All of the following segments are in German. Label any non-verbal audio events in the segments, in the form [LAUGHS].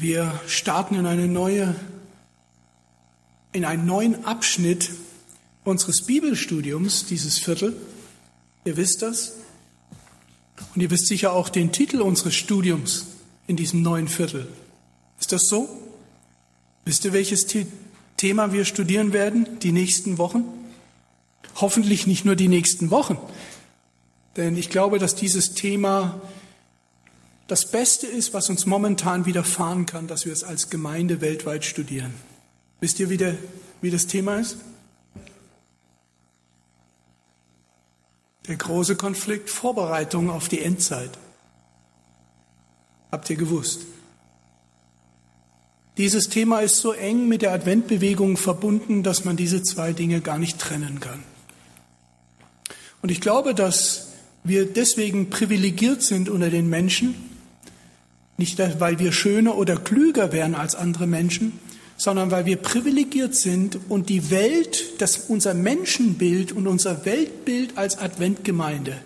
Wir starten in eine neue, in einen neuen Abschnitt unseres Bibelstudiums, dieses Viertel. Ihr wisst das. Und ihr wisst sicher auch den Titel unseres Studiums in diesem neuen Viertel. Ist das so? Wisst ihr, welches Thema wir studieren werden die nächsten Wochen? Hoffentlich nicht nur die nächsten Wochen. Denn ich glaube, dass dieses Thema das Beste ist, was uns momentan widerfahren kann, dass wir es als Gemeinde weltweit studieren. Wisst ihr, wie, der, wie das Thema ist? Der große Konflikt Vorbereitung auf die Endzeit. Habt ihr gewusst? Dieses Thema ist so eng mit der Adventbewegung verbunden, dass man diese zwei Dinge gar nicht trennen kann. Und ich glaube, dass wir deswegen privilegiert sind unter den Menschen, nicht weil wir schöner oder klüger wären als andere Menschen, sondern weil wir privilegiert sind und die Welt, das unser Menschenbild und unser Weltbild als Adventgemeinde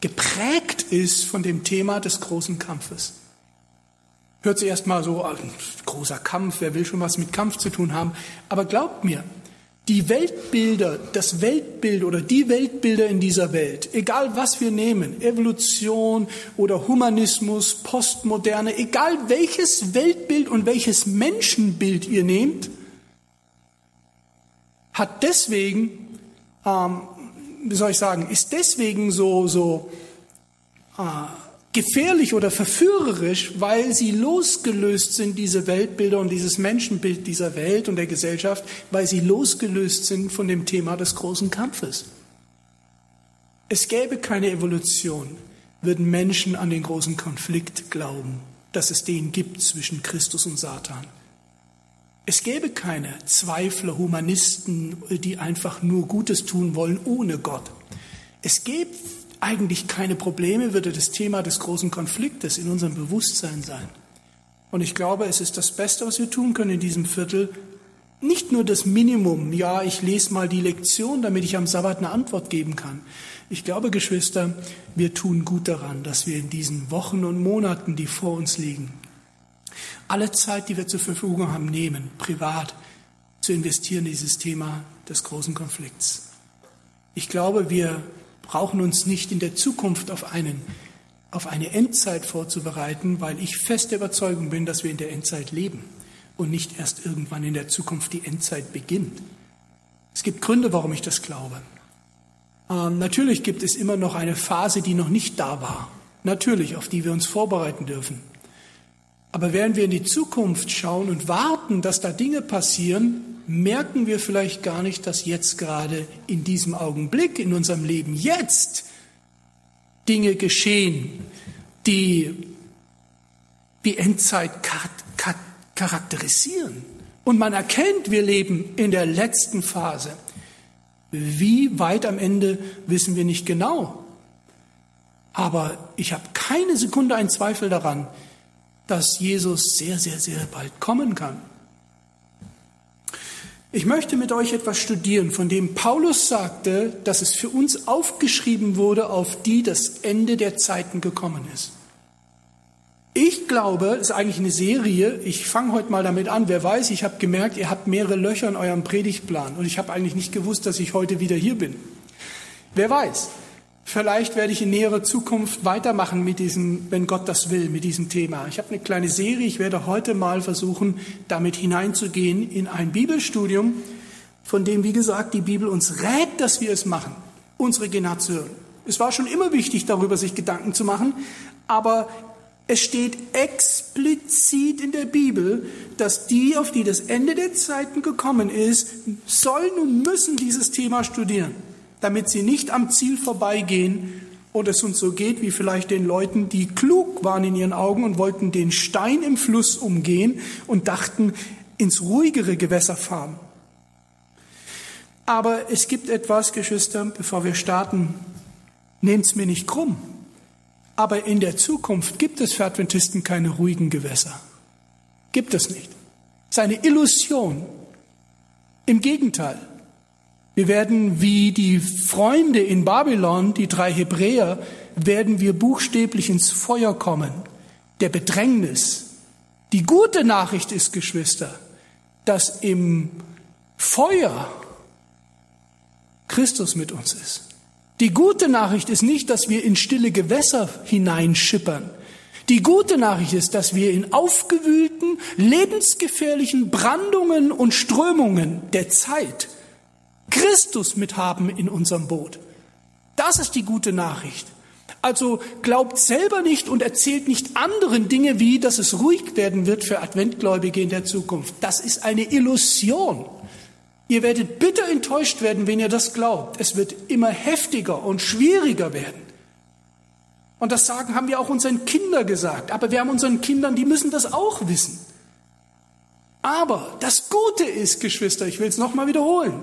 geprägt ist von dem Thema des großen Kampfes. Hört sich erstmal so großer Kampf, wer will schon was mit Kampf zu tun haben, aber glaubt mir, die Weltbilder, das Weltbild oder die Weltbilder in dieser Welt, egal was wir nehmen, Evolution oder Humanismus, Postmoderne, egal welches Weltbild und welches Menschenbild ihr nehmt, hat deswegen, ähm, wie soll ich sagen, ist deswegen so, so äh, gefährlich oder verführerisch, weil sie losgelöst sind, diese Weltbilder und dieses Menschenbild dieser Welt und der Gesellschaft, weil sie losgelöst sind von dem Thema des großen Kampfes. Es gäbe keine Evolution, würden Menschen an den großen Konflikt glauben, dass es den gibt zwischen Christus und Satan. Es gäbe keine Zweifler, Humanisten, die einfach nur Gutes tun wollen ohne Gott. Es gäbe eigentlich keine Probleme, würde das Thema des großen Konfliktes in unserem Bewusstsein sein. Und ich glaube, es ist das Beste, was wir tun können in diesem Viertel. Nicht nur das Minimum, ja, ich lese mal die Lektion, damit ich am Sabbat eine Antwort geben kann. Ich glaube, Geschwister, wir tun gut daran, dass wir in diesen Wochen und Monaten, die vor uns liegen, alle Zeit, die wir zur Verfügung haben, nehmen, privat zu investieren in dieses Thema des großen Konflikts. Ich glaube, wir brauchen uns nicht in der Zukunft auf, einen, auf eine Endzeit vorzubereiten, weil ich fest der Überzeugung bin, dass wir in der Endzeit leben und nicht erst irgendwann in der Zukunft die Endzeit beginnt. Es gibt Gründe, warum ich das glaube. Ähm, natürlich gibt es immer noch eine Phase, die noch nicht da war. Natürlich, auf die wir uns vorbereiten dürfen. Aber während wir in die Zukunft schauen und warten, dass da Dinge passieren, merken wir vielleicht gar nicht, dass jetzt gerade in diesem Augenblick in unserem Leben jetzt Dinge geschehen, die die Endzeit charakterisieren. Und man erkennt, wir leben in der letzten Phase. Wie weit am Ende wissen wir nicht genau. Aber ich habe keine Sekunde einen Zweifel daran, dass Jesus sehr, sehr, sehr bald kommen kann. Ich möchte mit euch etwas studieren, von dem Paulus sagte, dass es für uns aufgeschrieben wurde, auf die das Ende der Zeiten gekommen ist. Ich glaube, es ist eigentlich eine Serie. Ich fange heute mal damit an. Wer weiß, ich habe gemerkt, ihr habt mehrere Löcher in eurem Predigtplan und ich habe eigentlich nicht gewusst, dass ich heute wieder hier bin. Wer weiß? Vielleicht werde ich in näherer Zukunft weitermachen mit diesem, wenn Gott das will, mit diesem Thema. Ich habe eine kleine Serie. Ich werde heute mal versuchen, damit hineinzugehen in ein Bibelstudium, von dem, wie gesagt, die Bibel uns rät, dass wir es machen. Unsere Generation. Es war schon immer wichtig, darüber sich Gedanken zu machen, aber es steht explizit in der Bibel, dass die, auf die das Ende der Zeiten gekommen ist, sollen und müssen dieses Thema studieren damit sie nicht am Ziel vorbeigehen und es uns so geht wie vielleicht den Leuten, die klug waren in ihren Augen und wollten den Stein im Fluss umgehen und dachten, ins ruhigere Gewässer fahren. Aber es gibt etwas, Geschwister, bevor wir starten, nehmt's mir nicht krumm. Aber in der Zukunft gibt es für Adventisten keine ruhigen Gewässer. Gibt es nicht. Es ist eine Illusion. Im Gegenteil. Wir werden wie die Freunde in Babylon, die drei Hebräer, werden wir buchstäblich ins Feuer kommen, der Bedrängnis, Die gute Nachricht ist, Geschwister, dass im Feuer Christus mit uns ist. Die gute Nachricht ist nicht, dass wir in stille Gewässer hineinschippern. Die gute Nachricht ist, dass wir in aufgewühlten, lebensgefährlichen Brandungen und Strömungen der Zeit Christus mithaben in unserem Boot. Das ist die gute Nachricht. Also glaubt selber nicht und erzählt nicht anderen Dinge wie, dass es ruhig werden wird für Adventgläubige in der Zukunft. Das ist eine Illusion. Ihr werdet bitter enttäuscht werden, wenn ihr das glaubt. Es wird immer heftiger und schwieriger werden. Und das sagen haben wir auch unseren Kindern gesagt. Aber wir haben unseren Kindern, die müssen das auch wissen. Aber das Gute ist, Geschwister, ich will es nochmal wiederholen.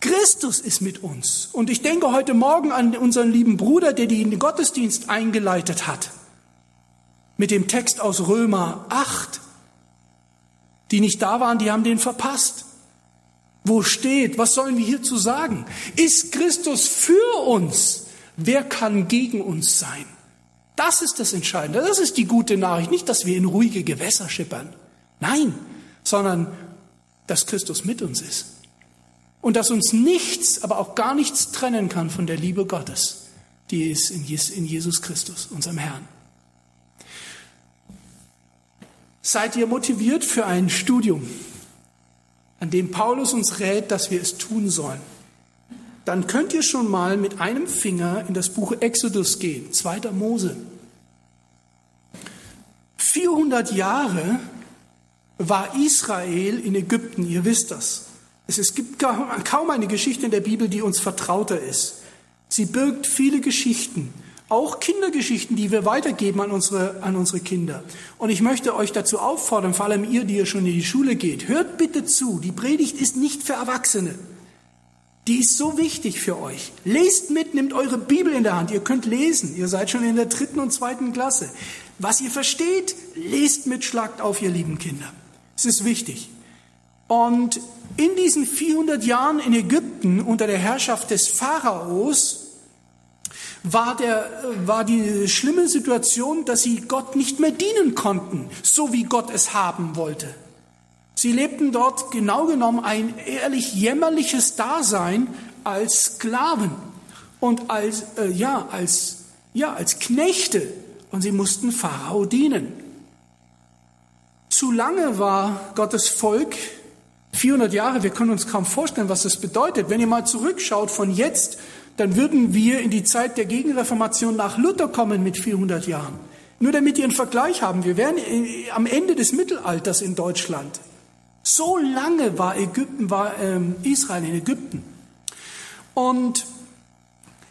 Christus ist mit uns. Und ich denke heute Morgen an unseren lieben Bruder, der den Gottesdienst eingeleitet hat. Mit dem Text aus Römer 8. Die nicht da waren, die haben den verpasst. Wo steht, was sollen wir hierzu sagen? Ist Christus für uns? Wer kann gegen uns sein? Das ist das Entscheidende. Das ist die gute Nachricht. Nicht, dass wir in ruhige Gewässer schippern. Nein, sondern dass Christus mit uns ist. Und dass uns nichts, aber auch gar nichts trennen kann von der Liebe Gottes, die ist in Jesus Christus, unserem Herrn. Seid ihr motiviert für ein Studium? an dem Paulus uns rät, dass wir es tun sollen, dann könnt ihr schon mal mit einem Finger in das Buch Exodus gehen, 2. Mose. 400 Jahre war Israel in Ägypten, ihr wisst das. Es gibt kaum eine Geschichte in der Bibel, die uns vertrauter ist. Sie birgt viele Geschichten auch Kindergeschichten, die wir weitergeben an unsere, an unsere Kinder. Und ich möchte euch dazu auffordern, vor allem ihr, die ihr schon in die Schule geht, hört bitte zu. Die Predigt ist nicht für Erwachsene. Die ist so wichtig für euch. Lest mit, nehmt eure Bibel in der Hand. Ihr könnt lesen. Ihr seid schon in der dritten und zweiten Klasse. Was ihr versteht, lest mit, schlagt auf, ihr lieben Kinder. Es ist wichtig. Und in diesen 400 Jahren in Ägypten unter der Herrschaft des Pharaos war, der, war die schlimme Situation, dass sie Gott nicht mehr dienen konnten, so wie Gott es haben wollte. Sie lebten dort genau genommen ein ehrlich jämmerliches Dasein als Sklaven und als, äh, ja, als, ja, als Knechte und sie mussten Pharao dienen. Zu lange war Gottes Volk 400 Jahre, wir können uns kaum vorstellen, was das bedeutet. Wenn ihr mal zurückschaut von jetzt dann würden wir in die Zeit der Gegenreformation nach Luther kommen mit 400 Jahren. Nur damit ihr einen Vergleich haben, wir wären am Ende des Mittelalters in Deutschland. So lange war Ägypten, war ähm, Israel in Ägypten. Und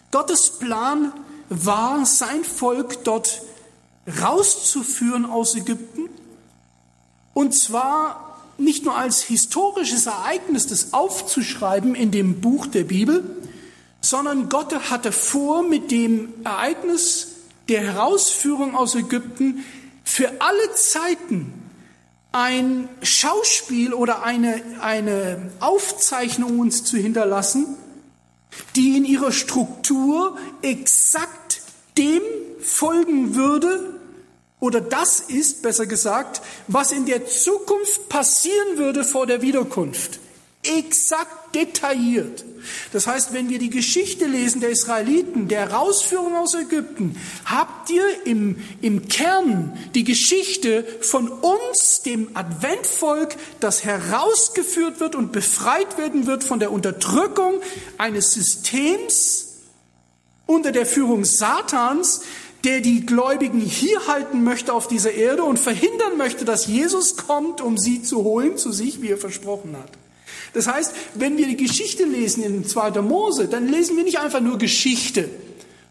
Gottes Plan war, sein Volk dort rauszuführen aus Ägypten. Und zwar nicht nur als historisches Ereignis, das aufzuschreiben in dem Buch der Bibel, sondern Gott hatte vor, mit dem Ereignis der Herausführung aus Ägypten für alle Zeiten ein Schauspiel oder eine, eine Aufzeichnung uns zu hinterlassen, die in ihrer Struktur exakt dem folgen würde, oder das ist, besser gesagt, was in der Zukunft passieren würde vor der Wiederkunft. Exakt detailliert. Das heißt, wenn wir die Geschichte lesen der Israeliten, der Herausführung aus Ägypten, habt ihr im, im Kern die Geschichte von uns, dem Adventvolk, das herausgeführt wird und befreit werden wird von der Unterdrückung eines Systems unter der Führung Satans, der die Gläubigen hier halten möchte auf dieser Erde und verhindern möchte, dass Jesus kommt, um sie zu holen zu sich, wie er versprochen hat. Das heißt, wenn wir die Geschichte lesen in 2. Mose, dann lesen wir nicht einfach nur Geschichte.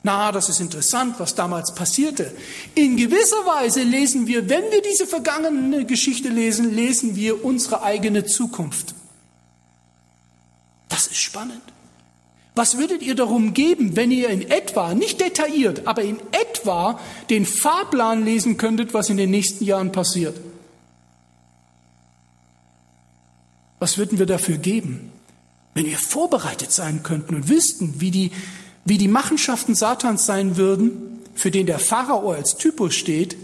Na, das ist interessant, was damals passierte. In gewisser Weise lesen wir, wenn wir diese vergangene Geschichte lesen, lesen wir unsere eigene Zukunft. Das ist spannend. Was würdet ihr darum geben, wenn ihr in etwa, nicht detailliert, aber in etwa den Fahrplan lesen könntet, was in den nächsten Jahren passiert? Was würden wir dafür geben, wenn wir vorbereitet sein könnten und wüssten, wie die, wie die Machenschaften Satans sein würden, für den der Pharao als Typus steht,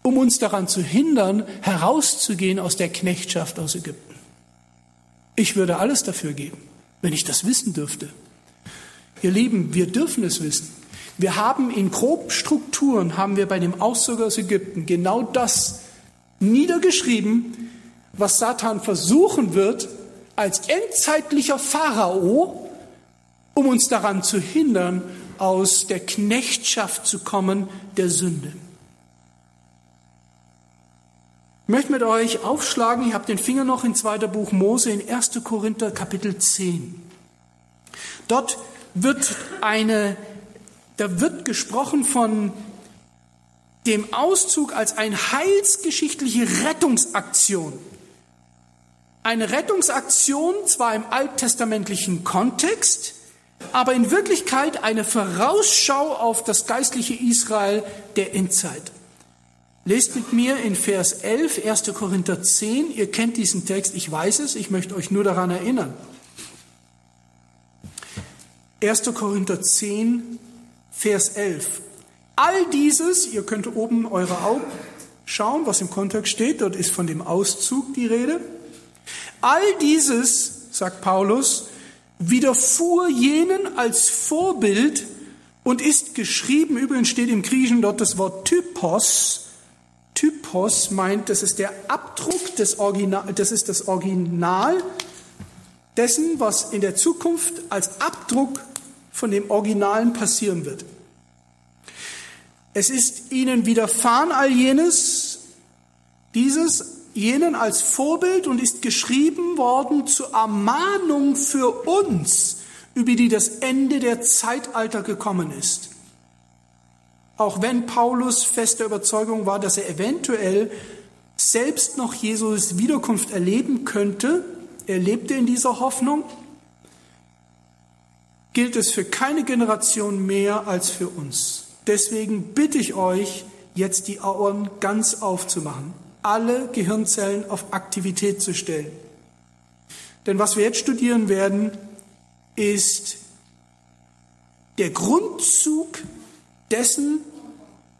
um uns daran zu hindern, herauszugehen aus der Knechtschaft aus Ägypten. Ich würde alles dafür geben, wenn ich das wissen dürfte. Ihr Lieben, wir dürfen es wissen. Wir haben in grob Strukturen, haben wir bei dem Auszug aus Ägypten genau das niedergeschrieben, was Satan versuchen wird, als endzeitlicher Pharao, um uns daran zu hindern, aus der Knechtschaft zu kommen der Sünde. Ich möchte mit euch aufschlagen, ich habe den Finger noch in 2. Buch Mose in 1. Korinther Kapitel 10. Dort wird eine, da wird gesprochen von dem Auszug als eine heilsgeschichtliche Rettungsaktion. Eine Rettungsaktion zwar im alttestamentlichen Kontext, aber in Wirklichkeit eine Vorausschau auf das geistliche Israel der Endzeit. Lest mit mir in Vers 11, 1. Korinther 10. Ihr kennt diesen Text, ich weiß es, ich möchte euch nur daran erinnern. 1. Korinther 10, Vers 11. All dieses, ihr könnt oben eure Augen schauen, was im Kontext steht, dort ist von dem Auszug die Rede. All dieses, sagt Paulus, widerfuhr jenen als Vorbild und ist geschrieben, übrigens steht im Griechischen dort das Wort Typos. Typos meint, das ist der Abdruck des Original, das ist das Original dessen, was in der Zukunft als Abdruck von dem Originalen passieren wird. Es ist ihnen widerfahren all jenes, dieses jenen als Vorbild und ist geschrieben worden zur Ermahnung für uns, über die das Ende der Zeitalter gekommen ist. Auch wenn Paulus fester Überzeugung war, dass er eventuell selbst noch Jesus Wiederkunft erleben könnte, er lebte in dieser Hoffnung, gilt es für keine Generation mehr als für uns. Deswegen bitte ich euch, jetzt die Ohren ganz aufzumachen, alle Gehirnzellen auf Aktivität zu stellen. Denn was wir jetzt studieren werden, ist der Grundzug dessen,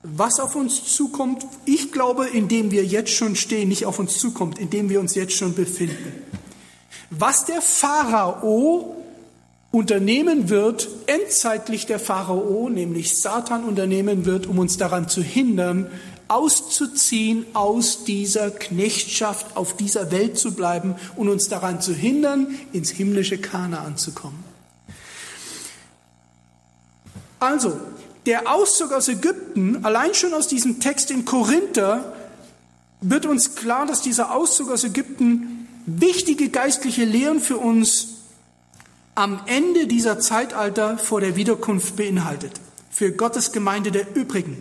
was auf uns zukommt. Ich glaube, in dem wir jetzt schon stehen, nicht auf uns zukommt, in dem wir uns jetzt schon befinden. Was der Pharao unternehmen wird, endzeitlich der Pharao, nämlich Satan unternehmen wird, um uns daran zu hindern, auszuziehen aus dieser Knechtschaft, auf dieser Welt zu bleiben und uns daran zu hindern, ins himmlische Kanaan zu kommen. Also, der Auszug aus Ägypten, allein schon aus diesem Text in Korinther, wird uns klar, dass dieser Auszug aus Ägypten wichtige geistliche Lehren für uns am Ende dieser Zeitalter vor der Wiederkunft beinhaltet, für Gottes Gemeinde der übrigen.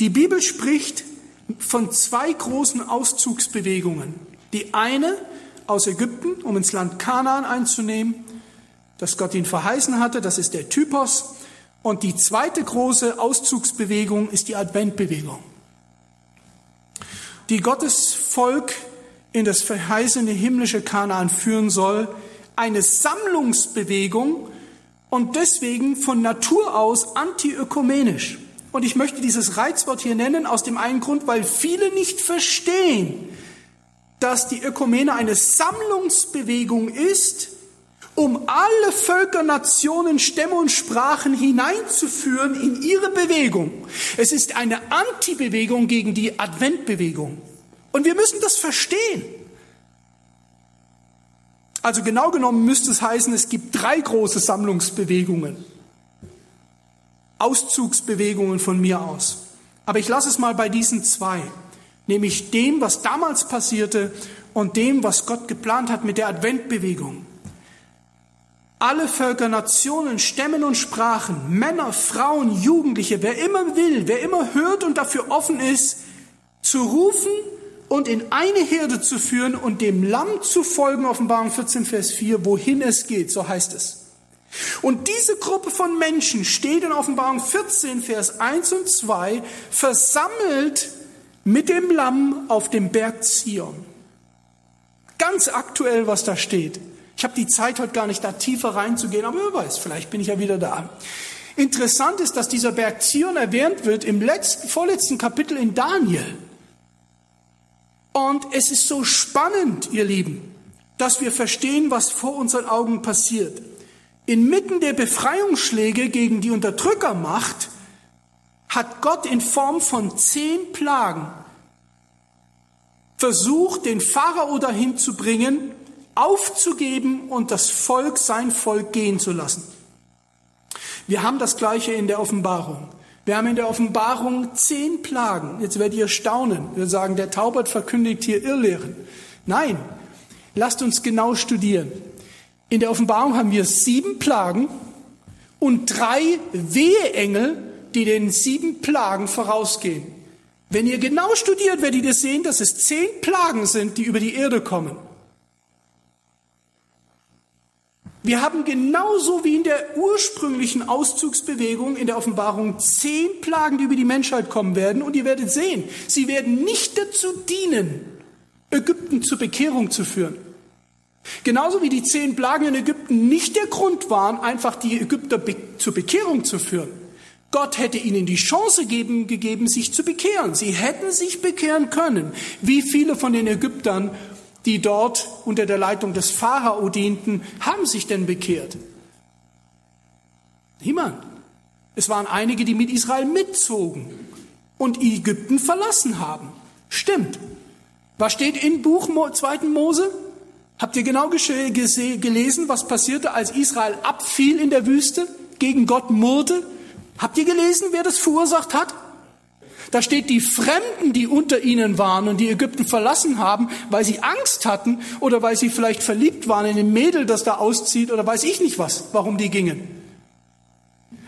Die Bibel spricht von zwei großen Auszugsbewegungen. Die eine aus Ägypten, um ins Land Kanaan einzunehmen, das Gott ihn verheißen hatte, das ist der Typos. Und die zweite große Auszugsbewegung ist die Adventbewegung, die Gottes Volk in das verheißene himmlische Kanaan führen soll, eine Sammlungsbewegung und deswegen von Natur aus antiökumenisch. Und ich möchte dieses Reizwort hier nennen aus dem einen Grund, weil viele nicht verstehen, dass die Ökumene eine Sammlungsbewegung ist, um alle Völker, Nationen, Stämme und Sprachen hineinzuführen in ihre Bewegung. Es ist eine Antibewegung gegen die Adventbewegung. Und wir müssen das verstehen. Also genau genommen müsste es heißen, es gibt drei große Sammlungsbewegungen. Auszugsbewegungen von mir aus. Aber ich lasse es mal bei diesen zwei, nämlich dem, was damals passierte und dem, was Gott geplant hat mit der Adventbewegung. Alle Völker, Nationen, Stämmen und Sprachen, Männer, Frauen, Jugendliche, wer immer will, wer immer hört und dafür offen ist, zu rufen und in eine Herde zu führen und dem Lamm zu folgen, Offenbarung 14, Vers 4, wohin es geht, so heißt es. Und diese Gruppe von Menschen steht in Offenbarung 14, Vers 1 und 2, versammelt mit dem Lamm auf dem Berg Zion. Ganz aktuell, was da steht. Ich habe die Zeit heute gar nicht da tiefer reinzugehen, aber wer weiß, vielleicht bin ich ja wieder da. Interessant ist, dass dieser Berg Zion erwähnt wird im letzten, vorletzten Kapitel in Daniel. Und es ist so spannend, ihr Lieben, dass wir verstehen, was vor unseren Augen passiert. Inmitten der Befreiungsschläge gegen die Unterdrückermacht hat Gott in Form von zehn Plagen versucht, den Pharao dahin zu bringen, aufzugeben und das Volk, sein Volk gehen zu lassen. Wir haben das Gleiche in der Offenbarung. Wir haben in der Offenbarung zehn Plagen. Jetzt werdet ihr staunen. Wir sagen, der Taubert verkündigt hier Irrlehren. Nein, lasst uns genau studieren. In der Offenbarung haben wir sieben Plagen und drei Weheengel, die den sieben Plagen vorausgehen. Wenn ihr genau studiert, werdet ihr sehen, dass es zehn Plagen sind, die über die Erde kommen. Wir haben genauso wie in der ursprünglichen Auszugsbewegung in der Offenbarung zehn Plagen, die über die Menschheit kommen werden. Und ihr werdet sehen, sie werden nicht dazu dienen, Ägypten zur Bekehrung zu führen. Genauso wie die zehn Plagen in Ägypten nicht der Grund waren, einfach die Ägypter be zur Bekehrung zu führen. Gott hätte ihnen die Chance geben, gegeben, sich zu bekehren. Sie hätten sich bekehren können. Wie viele von den Ägyptern die dort unter der Leitung des Pharao dienten, haben sich denn bekehrt? Niemand. Es waren einige, die mit Israel mitzogen und Ägypten verlassen haben. Stimmt. Was steht in Buch 2. Mose? Habt ihr genau gelesen, was passierte, als Israel abfiel in der Wüste, gegen Gott murrte? Habt ihr gelesen, wer das verursacht hat? Da steht die Fremden, die unter ihnen waren und die Ägypten verlassen haben, weil sie Angst hatten oder weil sie vielleicht verliebt waren in ein Mädel, das da auszieht oder weiß ich nicht was, warum die gingen.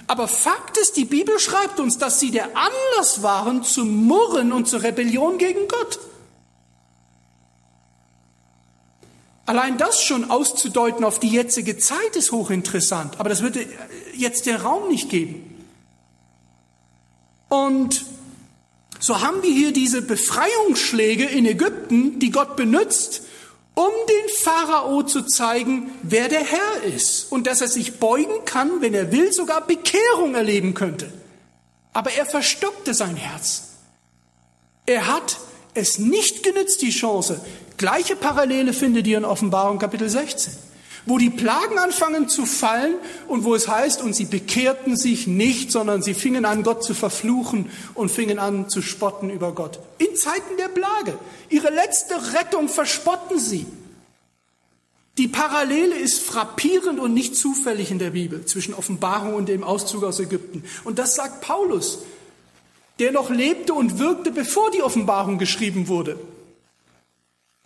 Aber Fakt ist, die Bibel schreibt uns, dass sie der Anlass waren zum Murren und zur Rebellion gegen Gott. Allein das schon auszudeuten auf die jetzige Zeit ist hochinteressant, aber das würde jetzt den Raum nicht geben. Und so haben wir hier diese Befreiungsschläge in Ägypten, die Gott benutzt, um den Pharao zu zeigen, wer der Herr ist und dass er sich beugen kann, wenn er will, sogar Bekehrung erleben könnte. Aber er verstockte sein Herz. Er hat es nicht genützt, die Chance. Gleiche Parallele findet ihr in Offenbarung Kapitel 16 wo die Plagen anfangen zu fallen und wo es heißt, und sie bekehrten sich nicht, sondern sie fingen an, Gott zu verfluchen und fingen an zu spotten über Gott. In Zeiten der Plage. Ihre letzte Rettung verspotten sie. Die Parallele ist frappierend und nicht zufällig in der Bibel zwischen Offenbarung und dem Auszug aus Ägypten. Und das sagt Paulus, der noch lebte und wirkte, bevor die Offenbarung geschrieben wurde.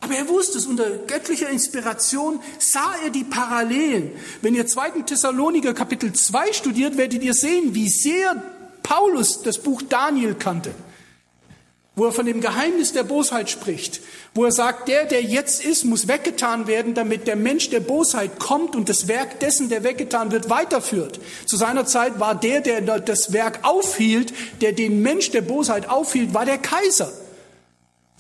Aber er wusste es, unter göttlicher Inspiration sah er die Parallelen. Wenn ihr 2. Thessaloniker Kapitel 2 studiert, werdet ihr sehen, wie sehr Paulus das Buch Daniel kannte. Wo er von dem Geheimnis der Bosheit spricht. Wo er sagt, der, der jetzt ist, muss weggetan werden, damit der Mensch der Bosheit kommt und das Werk dessen, der weggetan wird, weiterführt. Zu seiner Zeit war der, der das Werk aufhielt, der den Mensch der Bosheit aufhielt, war der Kaiser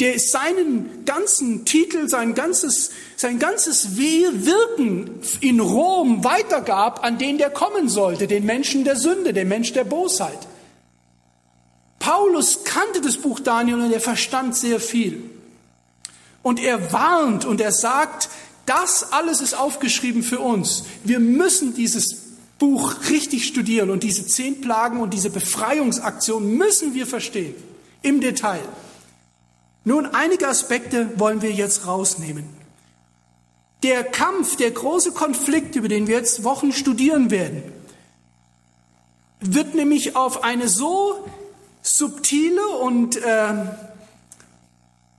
der seinen ganzen Titel, sein ganzes, sein ganzes Wirken in Rom weitergab an den, der kommen sollte, den Menschen der Sünde, den Mensch der Bosheit. Paulus kannte das Buch Daniel und er verstand sehr viel. Und er warnt und er sagt, das alles ist aufgeschrieben für uns. Wir müssen dieses Buch richtig studieren und diese zehn Plagen und diese Befreiungsaktion müssen wir verstehen. Im Detail. Nun, einige Aspekte wollen wir jetzt rausnehmen. Der Kampf, der große Konflikt, über den wir jetzt Wochen studieren werden, wird nämlich auf eine so subtile und äh,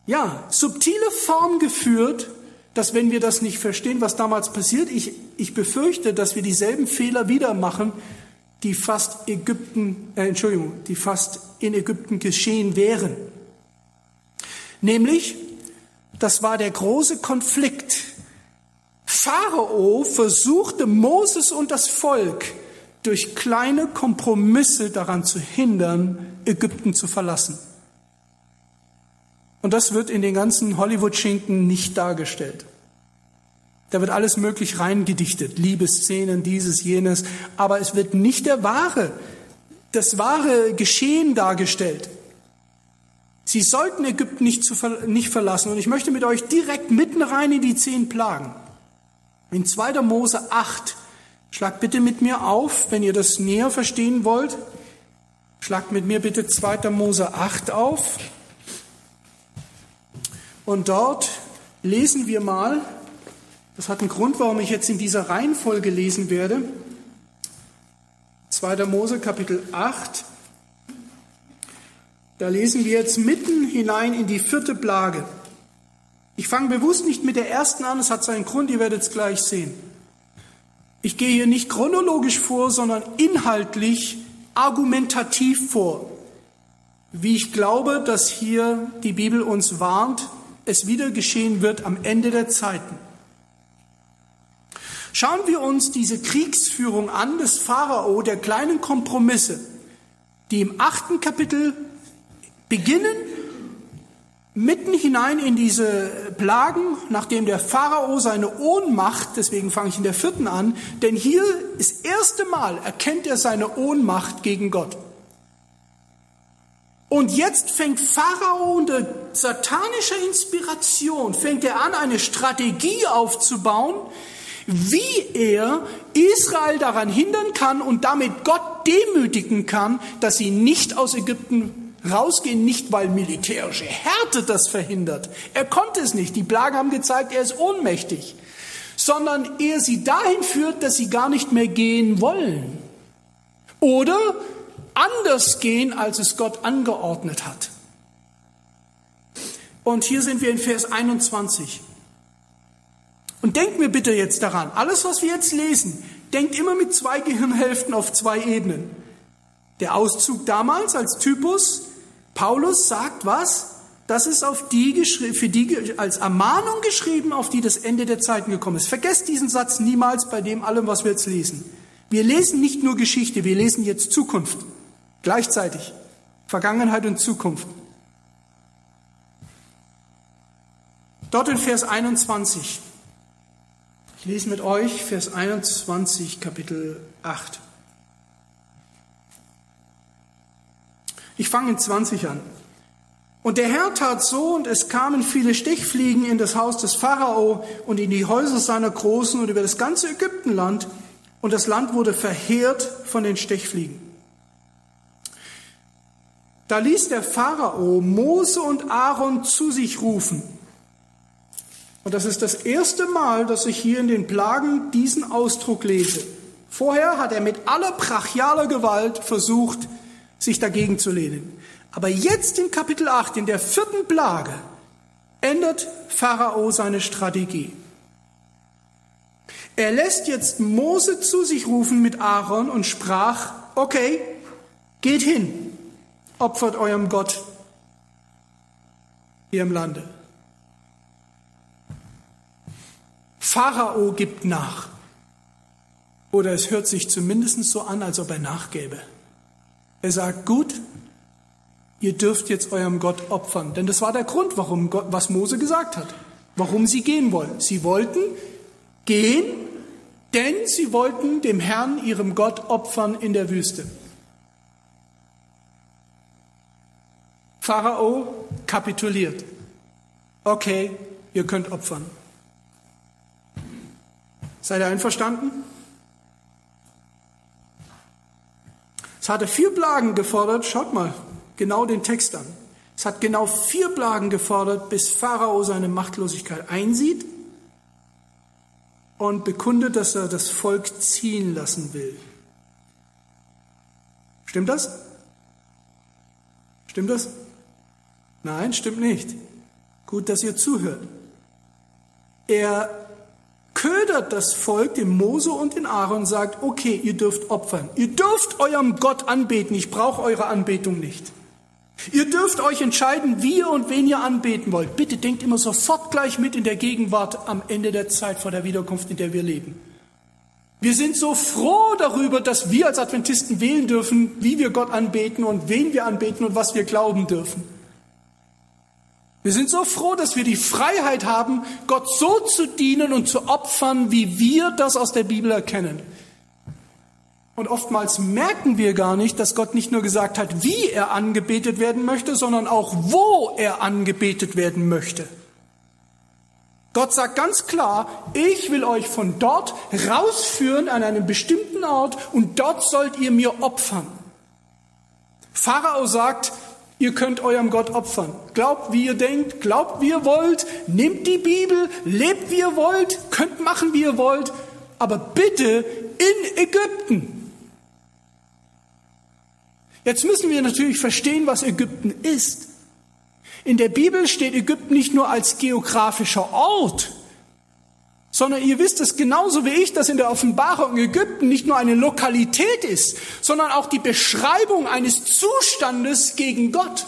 ja subtile Form geführt, dass wenn wir das nicht verstehen, was damals passiert, ich, ich befürchte, dass wir dieselben Fehler wieder machen, die fast Ägypten, äh, Entschuldigung, die fast in Ägypten geschehen wären. Nämlich, das war der große Konflikt. Pharao versuchte Moses und das Volk durch kleine Kompromisse daran zu hindern, Ägypten zu verlassen. Und das wird in den ganzen Hollywood-Schinken nicht dargestellt. Da wird alles möglich reingedichtet, Liebesszenen, dieses, jenes, aber es wird nicht der wahre, das wahre Geschehen dargestellt. Sie sollten Ägypten nicht, zu, nicht verlassen. Und ich möchte mit euch direkt mitten rein in die zehn Plagen. In 2. Mose 8. Schlagt bitte mit mir auf, wenn ihr das näher verstehen wollt. Schlagt mit mir bitte 2. Mose 8 auf. Und dort lesen wir mal, das hat einen Grund, warum ich jetzt in dieser Reihenfolge lesen werde. 2. Mose Kapitel 8. Da lesen wir jetzt mitten hinein in die vierte Plage. Ich fange bewusst nicht mit der ersten an, es hat seinen Grund, ihr werdet es gleich sehen. Ich gehe hier nicht chronologisch vor, sondern inhaltlich argumentativ vor, wie ich glaube, dass hier die Bibel uns warnt, es wieder geschehen wird am Ende der Zeiten. Schauen wir uns diese Kriegsführung an des Pharao, der kleinen Kompromisse, die im achten Kapitel beginnen, mitten hinein in diese Plagen, nachdem der Pharao seine Ohnmacht, deswegen fange ich in der vierten an, denn hier das erste Mal erkennt er seine Ohnmacht gegen Gott. Und jetzt fängt Pharao unter satanischer Inspiration, fängt er an, eine Strategie aufzubauen, wie er Israel daran hindern kann und damit Gott demütigen kann, dass sie nicht aus Ägypten rausgehen, nicht weil militärische Härte das verhindert. Er konnte es nicht. Die Plagen haben gezeigt, er ist ohnmächtig. Sondern er sie dahin führt, dass sie gar nicht mehr gehen wollen. Oder anders gehen, als es Gott angeordnet hat. Und hier sind wir in Vers 21. Und denkt mir bitte jetzt daran, alles, was wir jetzt lesen, denkt immer mit zwei Gehirnhälften auf zwei Ebenen. Der Auszug damals als Typus, Paulus sagt was? Das ist auf die, für die als Ermahnung geschrieben, auf die das Ende der Zeiten gekommen ist. Vergesst diesen Satz niemals bei dem allem, was wir jetzt lesen. Wir lesen nicht nur Geschichte, wir lesen jetzt Zukunft. Gleichzeitig. Vergangenheit und Zukunft. Dort in Vers 21. Ich lese mit euch Vers 21, Kapitel 8. Ich fange in 20 an. Und der Herr tat so, und es kamen viele Stechfliegen in das Haus des Pharao und in die Häuser seiner Großen und über das ganze Ägyptenland, und das Land wurde verheert von den Stechfliegen. Da ließ der Pharao Mose und Aaron zu sich rufen. Und das ist das erste Mal, dass ich hier in den Plagen diesen Ausdruck lese. Vorher hat er mit aller brachialer Gewalt versucht, sich dagegen zu lehnen. Aber jetzt in Kapitel 8, in der vierten Plage, ändert Pharao seine Strategie. Er lässt jetzt Mose zu sich rufen mit Aaron und sprach, okay, geht hin, opfert eurem Gott hier im Lande. Pharao gibt nach. Oder es hört sich zumindest so an, als ob er nachgäbe. Er sagt, gut, ihr dürft jetzt eurem Gott opfern. Denn das war der Grund, warum Gott, was Mose gesagt hat. Warum sie gehen wollen. Sie wollten gehen, denn sie wollten dem Herrn, ihrem Gott, opfern in der Wüste. Pharao kapituliert. Okay, ihr könnt opfern. Seid ihr einverstanden? Es hatte vier Plagen gefordert, schaut mal genau den Text an. Es hat genau vier Plagen gefordert, bis Pharao seine Machtlosigkeit einsieht und bekundet, dass er das Volk ziehen lassen will. Stimmt das? Stimmt das? Nein, stimmt nicht. Gut, dass ihr zuhört. Er ködert das Volk, den Mose und den Aaron, sagt, okay, ihr dürft opfern. Ihr dürft eurem Gott anbeten. Ich brauche eure Anbetung nicht. Ihr dürft euch entscheiden, wie ihr und wen ihr anbeten wollt. Bitte denkt immer sofort gleich mit in der Gegenwart am Ende der Zeit vor der Wiederkunft, in der wir leben. Wir sind so froh darüber, dass wir als Adventisten wählen dürfen, wie wir Gott anbeten und wen wir anbeten und was wir glauben dürfen. Wir sind so froh, dass wir die Freiheit haben, Gott so zu dienen und zu opfern, wie wir das aus der Bibel erkennen. Und oftmals merken wir gar nicht, dass Gott nicht nur gesagt hat, wie er angebetet werden möchte, sondern auch, wo er angebetet werden möchte. Gott sagt ganz klar, ich will euch von dort rausführen an einen bestimmten Ort und dort sollt ihr mir opfern. Pharao sagt, ihr könnt eurem Gott opfern. Glaubt, wie ihr denkt, glaubt, wie ihr wollt, nehmt die Bibel, lebt, wie ihr wollt, könnt machen, wie ihr wollt, aber bitte in Ägypten. Jetzt müssen wir natürlich verstehen, was Ägypten ist. In der Bibel steht Ägypten nicht nur als geografischer Ort, sondern ihr wisst es genauso wie ich, dass in der Offenbarung Ägypten nicht nur eine Lokalität ist, sondern auch die Beschreibung eines Zustandes gegen Gott.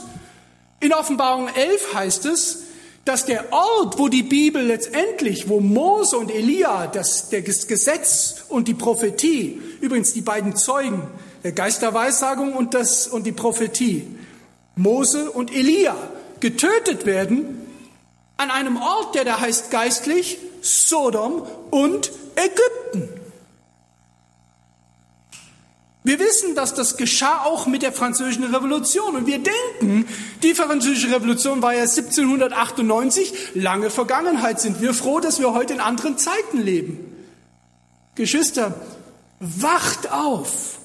In Offenbarung 11 heißt es, dass der Ort, wo die Bibel letztendlich, wo Mose und Elia, das, das Gesetz und die Prophetie, übrigens die beiden Zeugen, der Geist der Weissagung und, das, und die Prophetie, Mose und Elia, getötet werden an einem Ort, der da heißt geistlich Sodom und Ägypten. Wir wissen, dass das geschah auch mit der Französischen Revolution. Und wir denken, die Französische Revolution war ja 1798, lange Vergangenheit. Sind wir froh, dass wir heute in anderen Zeiten leben. Geschwister, wacht auf.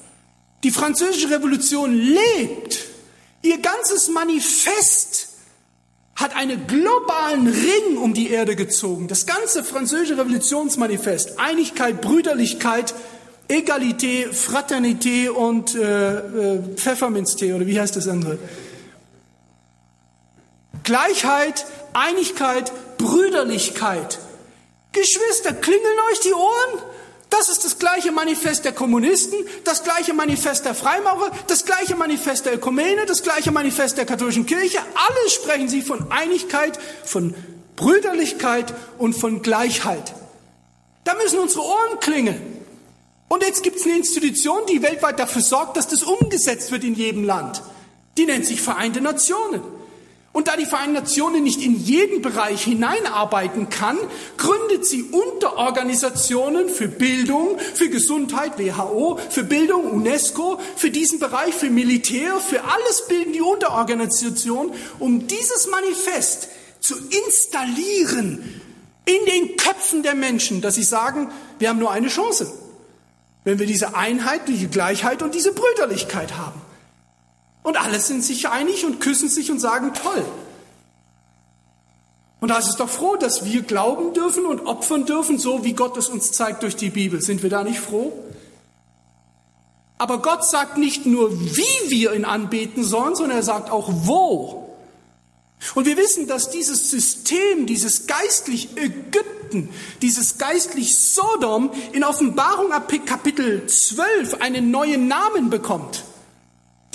Die Französische Revolution lebt. Ihr ganzes Manifest hat einen globalen Ring um die Erde gezogen. Das ganze französische Revolutionsmanifest, Einigkeit, Brüderlichkeit, Egalité, Fraternité und äh, äh, Pfefferminztee oder wie heißt das andere? Gleichheit, Einigkeit, Brüderlichkeit. Geschwister, klingeln euch die Ohren? Das ist das gleiche Manifest der Kommunisten, das gleiche Manifest der Freimaurer, das gleiche Manifest der Ökumene, das gleiche Manifest der katholischen Kirche. Alle sprechen sie von Einigkeit, von Brüderlichkeit und von Gleichheit. Da müssen unsere Ohren klingeln. Und jetzt gibt es eine Institution, die weltweit dafür sorgt, dass das umgesetzt wird in jedem Land. Die nennt sich Vereinte Nationen. Und da die Vereinten Nationen nicht in jeden Bereich hineinarbeiten kann, gründet sie Unterorganisationen für Bildung, für Gesundheit, WHO, für Bildung, UNESCO, für diesen Bereich, für Militär, für alles bilden die Unterorganisationen, um dieses Manifest zu installieren in den Köpfen der Menschen, dass sie sagen, wir haben nur eine Chance, wenn wir diese Einheit, diese Gleichheit und diese Brüderlichkeit haben. Und alle sind sich einig und küssen sich und sagen, toll. Und da ist es doch froh, dass wir glauben dürfen und opfern dürfen, so wie Gott es uns zeigt durch die Bibel. Sind wir da nicht froh? Aber Gott sagt nicht nur, wie wir ihn anbeten sollen, sondern er sagt auch, wo. Und wir wissen, dass dieses System, dieses geistlich Ägypten, dieses geistlich Sodom in Offenbarung Kapitel 12 einen neuen Namen bekommt.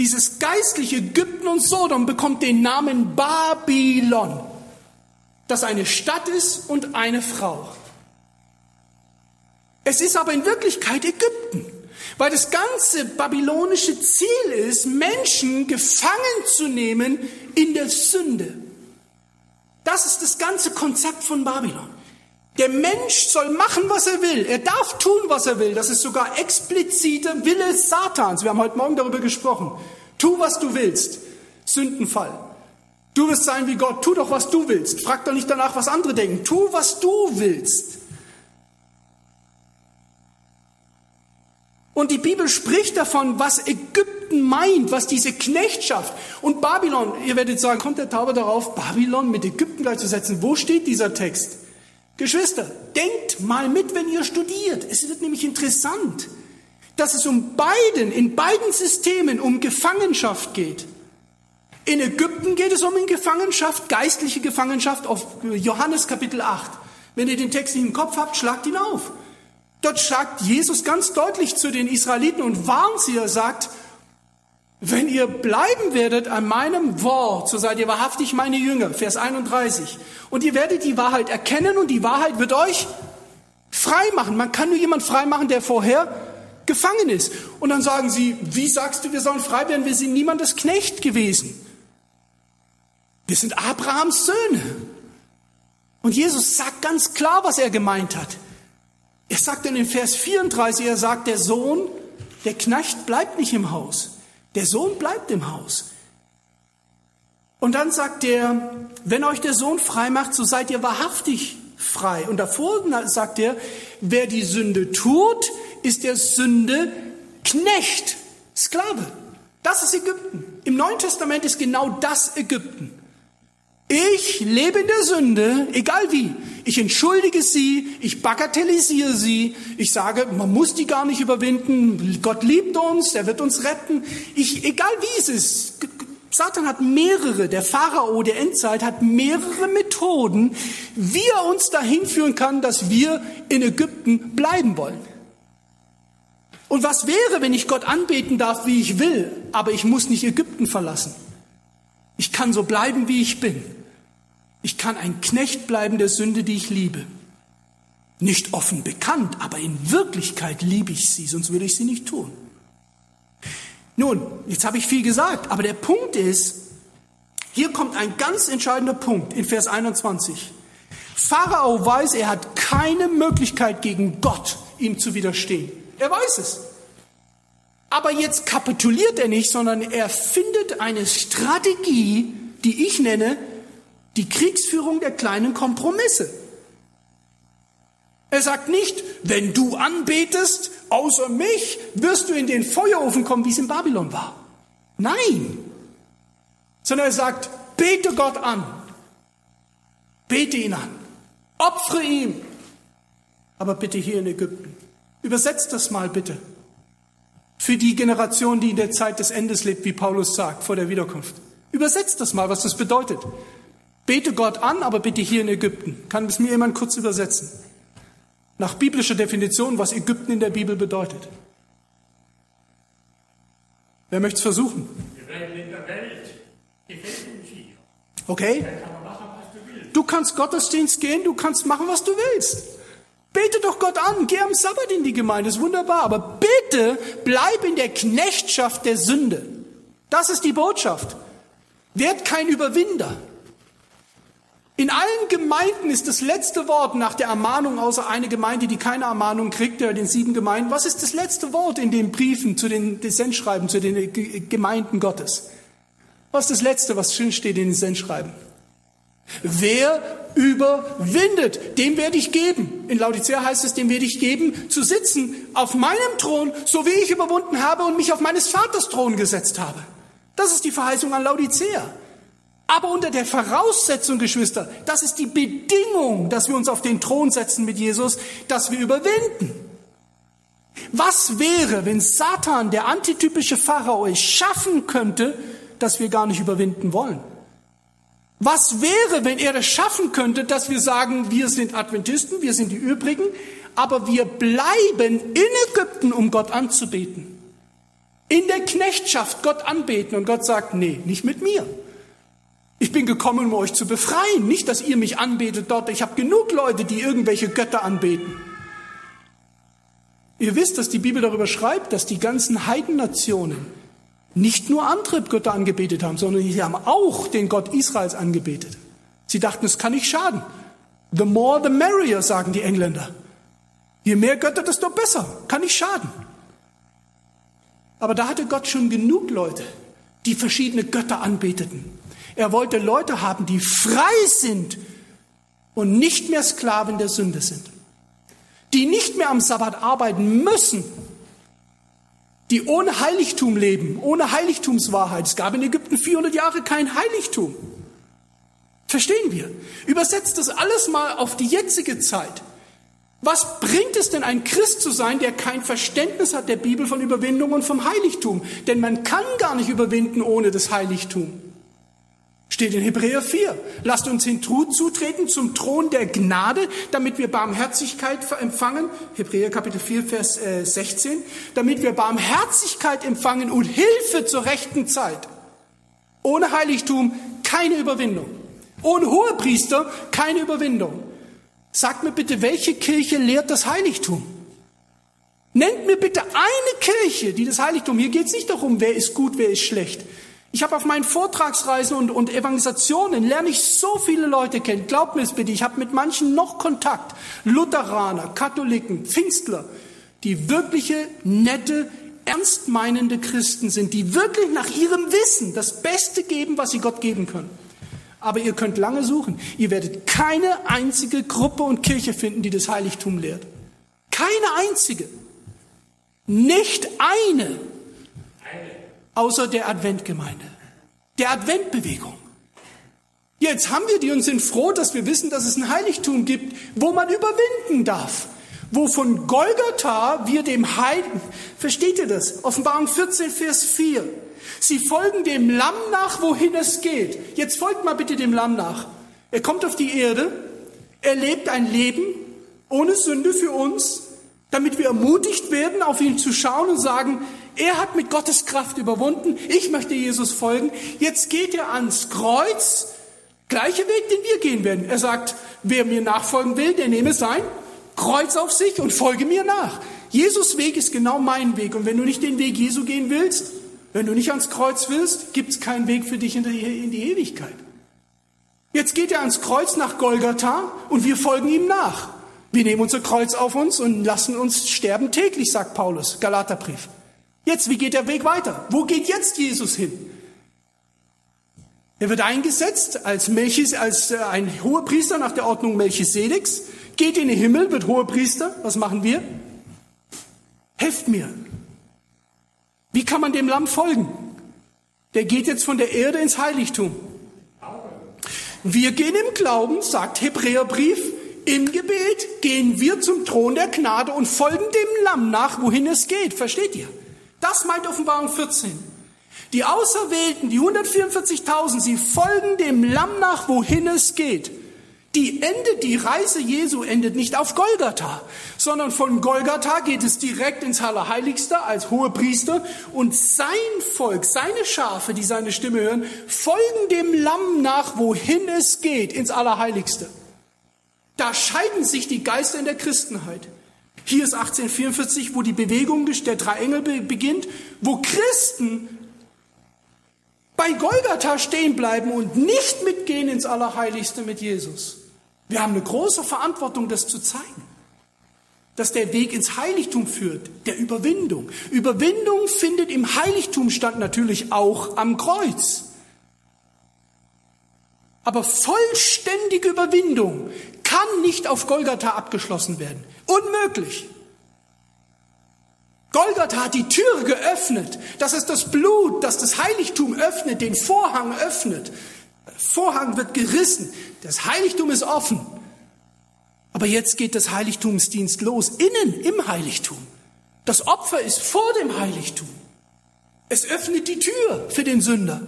Dieses geistliche Ägypten und Sodom bekommt den Namen Babylon, das eine Stadt ist und eine Frau. Es ist aber in Wirklichkeit Ägypten, weil das ganze babylonische Ziel ist, Menschen gefangen zu nehmen in der Sünde. Das ist das ganze Konzept von Babylon. Der Mensch soll machen, was er will. Er darf tun, was er will. Das ist sogar expliziter Wille Satans. Wir haben heute Morgen darüber gesprochen. Tu, was du willst. Sündenfall. Du wirst sein wie Gott. Tu doch, was du willst. Frag doch nicht danach, was andere denken. Tu, was du willst. Und die Bibel spricht davon, was Ägypten meint, was diese Knechtschaft und Babylon, ihr werdet sagen, kommt der Tauber darauf, Babylon mit Ägypten gleichzusetzen? Wo steht dieser Text? Geschwister, denkt mal mit, wenn ihr studiert. Es wird nämlich interessant, dass es um beiden, in beiden Systemen um Gefangenschaft geht. In Ägypten geht es um Gefangenschaft, geistliche Gefangenschaft auf Johannes Kapitel 8. Wenn ihr den Text nicht im Kopf habt, schlagt ihn auf. Dort sagt Jesus ganz deutlich zu den Israeliten und warnt sie, er sagt, wenn ihr bleiben werdet an meinem Wort, so seid ihr wahrhaftig meine Jünger, Vers 31. Und ihr werdet die Wahrheit erkennen und die Wahrheit wird euch frei machen. Man kann nur jemand frei machen, der vorher gefangen ist. Und dann sagen sie, wie sagst du, wir sollen frei werden? Wir sind niemandes Knecht gewesen. Wir sind Abrahams Söhne. Und Jesus sagt ganz klar, was er gemeint hat. Er sagt in dem Vers 34, er sagt, der Sohn Der Knecht bleibt nicht im Haus. Der Sohn bleibt im Haus. Und dann sagt er, wenn euch der Sohn frei macht, so seid ihr wahrhaftig frei. Und davor sagt er, wer die Sünde tut, ist der Sünde Knecht, Sklave. Das ist Ägypten. Im Neuen Testament ist genau das Ägypten. Ich lebe in der Sünde, egal wie. Ich entschuldige sie, ich bagatellisiere sie, ich sage, man muss die gar nicht überwinden. Gott liebt uns, er wird uns retten. Ich, egal wie es ist. Satan hat mehrere, der Pharao der Endzeit hat mehrere Methoden, wie er uns dahin führen kann, dass wir in Ägypten bleiben wollen. Und was wäre, wenn ich Gott anbeten darf, wie ich will, aber ich muss nicht Ägypten verlassen? Ich kann so bleiben, wie ich bin. Ich kann ein Knecht bleiben der Sünde, die ich liebe. Nicht offen bekannt, aber in Wirklichkeit liebe ich sie, sonst würde ich sie nicht tun. Nun, jetzt habe ich viel gesagt, aber der Punkt ist, hier kommt ein ganz entscheidender Punkt in Vers 21. Pharao weiß, er hat keine Möglichkeit gegen Gott, ihm zu widerstehen. Er weiß es. Aber jetzt kapituliert er nicht, sondern er findet eine Strategie, die ich nenne die Kriegsführung der kleinen Kompromisse. Er sagt nicht, wenn du anbetest, außer mich, wirst du in den Feuerofen kommen, wie es in Babylon war. Nein. Sondern er sagt, bete Gott an. Bete ihn an. Opfere ihm. Aber bitte hier in Ägypten. Übersetzt das mal bitte. Für die Generation, die in der Zeit des Endes lebt, wie Paulus sagt, vor der Wiederkunft. Übersetzt das mal, was das bedeutet. Bete Gott an, aber bitte hier in Ägypten. Kann es mir jemand kurz übersetzen? Nach biblischer Definition, was Ägypten in der Bibel bedeutet. Wer möchte es versuchen? Wir werden in der Welt. Okay. Du kannst Gottesdienst gehen, du kannst machen, was du willst. Bete doch Gott an, geh am Sabbat in die Gemeinde, ist wunderbar. Aber bitte bleib in der Knechtschaft der Sünde. Das ist die Botschaft. Werd kein Überwinder. In allen Gemeinden ist das letzte Wort nach der Ermahnung, außer eine Gemeinde, die keine Ermahnung kriegt, der den sieben Gemeinden, was ist das letzte Wort in den Briefen zu den Sendschreiben, zu den Gemeinden Gottes? Was ist das letzte, was schön steht in den Sendschreiben? Wer überwindet, dem werde ich geben. In Laodicea heißt es, dem werde ich geben, zu sitzen auf meinem Thron, so wie ich überwunden habe und mich auf meines Vaters Thron gesetzt habe. Das ist die Verheißung an Laodicea. Aber unter der Voraussetzung, Geschwister, das ist die Bedingung, dass wir uns auf den Thron setzen mit Jesus, dass wir überwinden. Was wäre, wenn Satan, der antitypische Pharao, es schaffen könnte, dass wir gar nicht überwinden wollen? Was wäre, wenn er es schaffen könnte, dass wir sagen, wir sind Adventisten, wir sind die übrigen, aber wir bleiben in Ägypten, um Gott anzubeten? In der Knechtschaft Gott anbeten und Gott sagt, nee, nicht mit mir. Ich bin gekommen, um euch zu befreien. Nicht, dass ihr mich anbetet dort. Ich habe genug Leute, die irgendwelche Götter anbeten. Ihr wisst, dass die Bibel darüber schreibt, dass die ganzen Heidennationen nicht nur andere Götter angebetet haben, sondern sie haben auch den Gott Israels angebetet. Sie dachten, es kann nicht schaden. The more the merrier, sagen die Engländer. Je mehr Götter, desto besser. Kann nicht schaden. Aber da hatte Gott schon genug Leute, die verschiedene Götter anbeteten. Er wollte Leute haben, die frei sind und nicht mehr Sklaven der Sünde sind. Die nicht mehr am Sabbat arbeiten müssen. Die ohne Heiligtum leben, ohne Heiligtumswahrheit. Es gab in Ägypten 400 Jahre kein Heiligtum. Verstehen wir? Übersetzt das alles mal auf die jetzige Zeit. Was bringt es denn, ein Christ zu sein, der kein Verständnis hat der Bibel von Überwindung und vom Heiligtum? Denn man kann gar nicht überwinden ohne das Heiligtum. Steht in Hebräer 4. Lasst uns hinzutreten zum Thron der Gnade, damit wir Barmherzigkeit empfangen. Hebräer Kapitel 4, Vers 16. Äh, damit wir Barmherzigkeit empfangen und Hilfe zur rechten Zeit. Ohne Heiligtum keine Überwindung. Ohne Hohepriester keine Überwindung. Sagt mir bitte, welche Kirche lehrt das Heiligtum? Nennt mir bitte eine Kirche, die das Heiligtum, hier geht es nicht darum, wer ist gut, wer ist schlecht. Ich habe auf meinen Vortragsreisen und, und Evangelisationen lerne ich so viele Leute kennen. Glaubt mir es bitte, ich habe mit manchen noch Kontakt. Lutheraner, Katholiken, Pfingstler, die wirkliche, nette, ernstmeinende Christen sind, die wirklich nach ihrem Wissen das Beste geben, was sie Gott geben können. Aber ihr könnt lange suchen. Ihr werdet keine einzige Gruppe und Kirche finden, die das Heiligtum lehrt. Keine einzige. Nicht eine. Außer der Adventgemeinde. Der Adventbewegung. Jetzt haben wir die und sind froh, dass wir wissen, dass es ein Heiligtum gibt, wo man überwinden darf. Wo von Golgatha wir dem Heiligen, versteht ihr das? Offenbarung 14, Vers 4. Sie folgen dem Lamm nach, wohin es geht. Jetzt folgt mal bitte dem Lamm nach. Er kommt auf die Erde, er lebt ein Leben ohne Sünde für uns, damit wir ermutigt werden, auf ihn zu schauen und sagen, er hat mit Gottes Kraft überwunden, ich möchte Jesus folgen. Jetzt geht er ans Kreuz, Gleicher Weg, den wir gehen werden. Er sagt, wer mir nachfolgen will, der nehme sein Kreuz auf sich und folge mir nach. Jesus Weg ist genau mein Weg. Und wenn du nicht den Weg Jesu gehen willst, wenn du nicht ans Kreuz willst, gibt es keinen Weg für dich in die, Ewigkeit. Jetzt geht er ans Kreuz nach Golgatha und wir folgen ihm nach. Wir nehmen unser Kreuz auf uns und lassen uns sterben täglich, sagt Paulus, Galaterbrief. Jetzt, wie geht der Weg weiter? Wo geht jetzt Jesus hin? Er wird eingesetzt als, Melchis, als äh, ein hoher Priester nach der Ordnung Melchisedeks, geht in den Himmel, wird hoher Priester. Was machen wir? Helft mir. Wie kann man dem Lamm folgen? Der geht jetzt von der Erde ins Heiligtum. Wir gehen im Glauben, sagt Hebräerbrief, im Gebet gehen wir zum Thron der Gnade und folgen dem Lamm nach, wohin es geht. Versteht ihr? Das meint Offenbarung 14. Die Auserwählten, die 144.000, sie folgen dem Lamm nach, wohin es geht. Die endet, die Reise Jesu endet nicht auf Golgatha, sondern von Golgatha geht es direkt ins Allerheiligste als hohe Priester und sein Volk, seine Schafe, die seine Stimme hören, folgen dem Lamm nach, wohin es geht, ins Allerheiligste. Da scheiden sich die Geister in der Christenheit. Hier ist 1844, wo die Bewegung der drei Engel beginnt, wo Christen bei Golgatha stehen bleiben und nicht mitgehen ins Allerheiligste mit Jesus. Wir haben eine große Verantwortung, das zu zeigen. Dass der Weg ins Heiligtum führt, der Überwindung. Überwindung findet im Heiligtum statt, natürlich auch am Kreuz. Aber vollständige Überwindung kann nicht auf Golgatha abgeschlossen werden. Unmöglich. Golgatha hat die Türe geöffnet. Das ist das Blut, das das Heiligtum öffnet, den Vorhang öffnet. Vorhang wird gerissen. Das Heiligtum ist offen. Aber jetzt geht das Heiligtumsdienst los, innen im Heiligtum. Das Opfer ist vor dem Heiligtum. Es öffnet die Tür für den Sünder.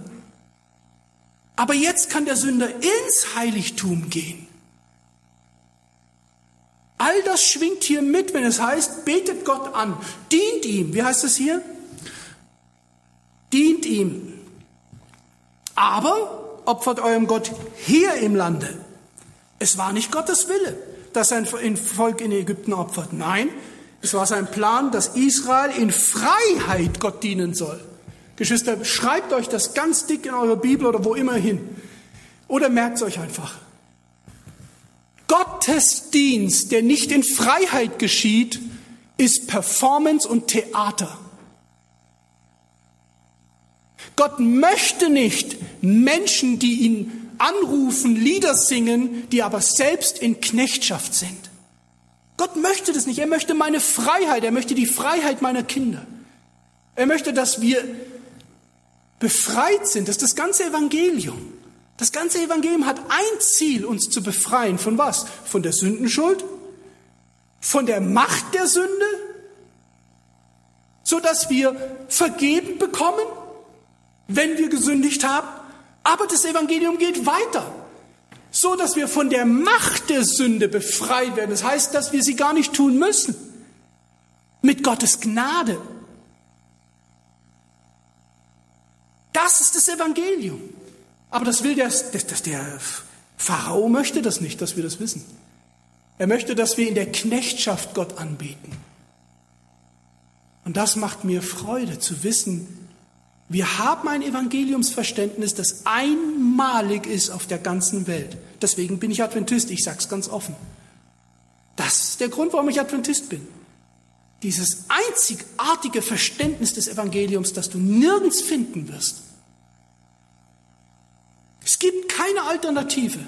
Aber jetzt kann der Sünder ins Heiligtum gehen. All das schwingt hier mit, wenn es heißt, betet Gott an, dient ihm. Wie heißt es hier? Dient ihm. Aber opfert eurem Gott hier im Lande. Es war nicht Gottes Wille, dass sein Volk in Ägypten opfert. Nein, es war sein Plan, dass Israel in Freiheit Gott dienen soll. Geschwister, schreibt euch das ganz dick in eure Bibel oder wo immer hin. Oder merkt es euch einfach. Gottesdienst, der nicht in Freiheit geschieht, ist Performance und Theater. Gott möchte nicht Menschen, die ihn anrufen, Lieder singen, die aber selbst in Knechtschaft sind. Gott möchte das nicht. Er möchte meine Freiheit. Er möchte die Freiheit meiner Kinder. Er möchte, dass wir befreit sind. Das ist das ganze Evangelium. Das ganze Evangelium hat ein Ziel, uns zu befreien. Von was? Von der Sündenschuld? Von der Macht der Sünde? So dass wir vergeben bekommen, wenn wir gesündigt haben. Aber das Evangelium geht weiter. So dass wir von der Macht der Sünde befreit werden. Das heißt, dass wir sie gar nicht tun müssen. Mit Gottes Gnade. Das ist das Evangelium. Aber das will der, das, das, der Pharao möchte das nicht, dass wir das wissen. Er möchte, dass wir in der Knechtschaft Gott anbeten. Und das macht mir Freude zu wissen, wir haben ein Evangeliumsverständnis, das einmalig ist auf der ganzen Welt. Deswegen bin ich Adventist, ich sage es ganz offen. Das ist der Grund, warum ich Adventist bin. dieses einzigartige Verständnis des Evangeliums, das du nirgends finden wirst. Es gibt keine Alternative.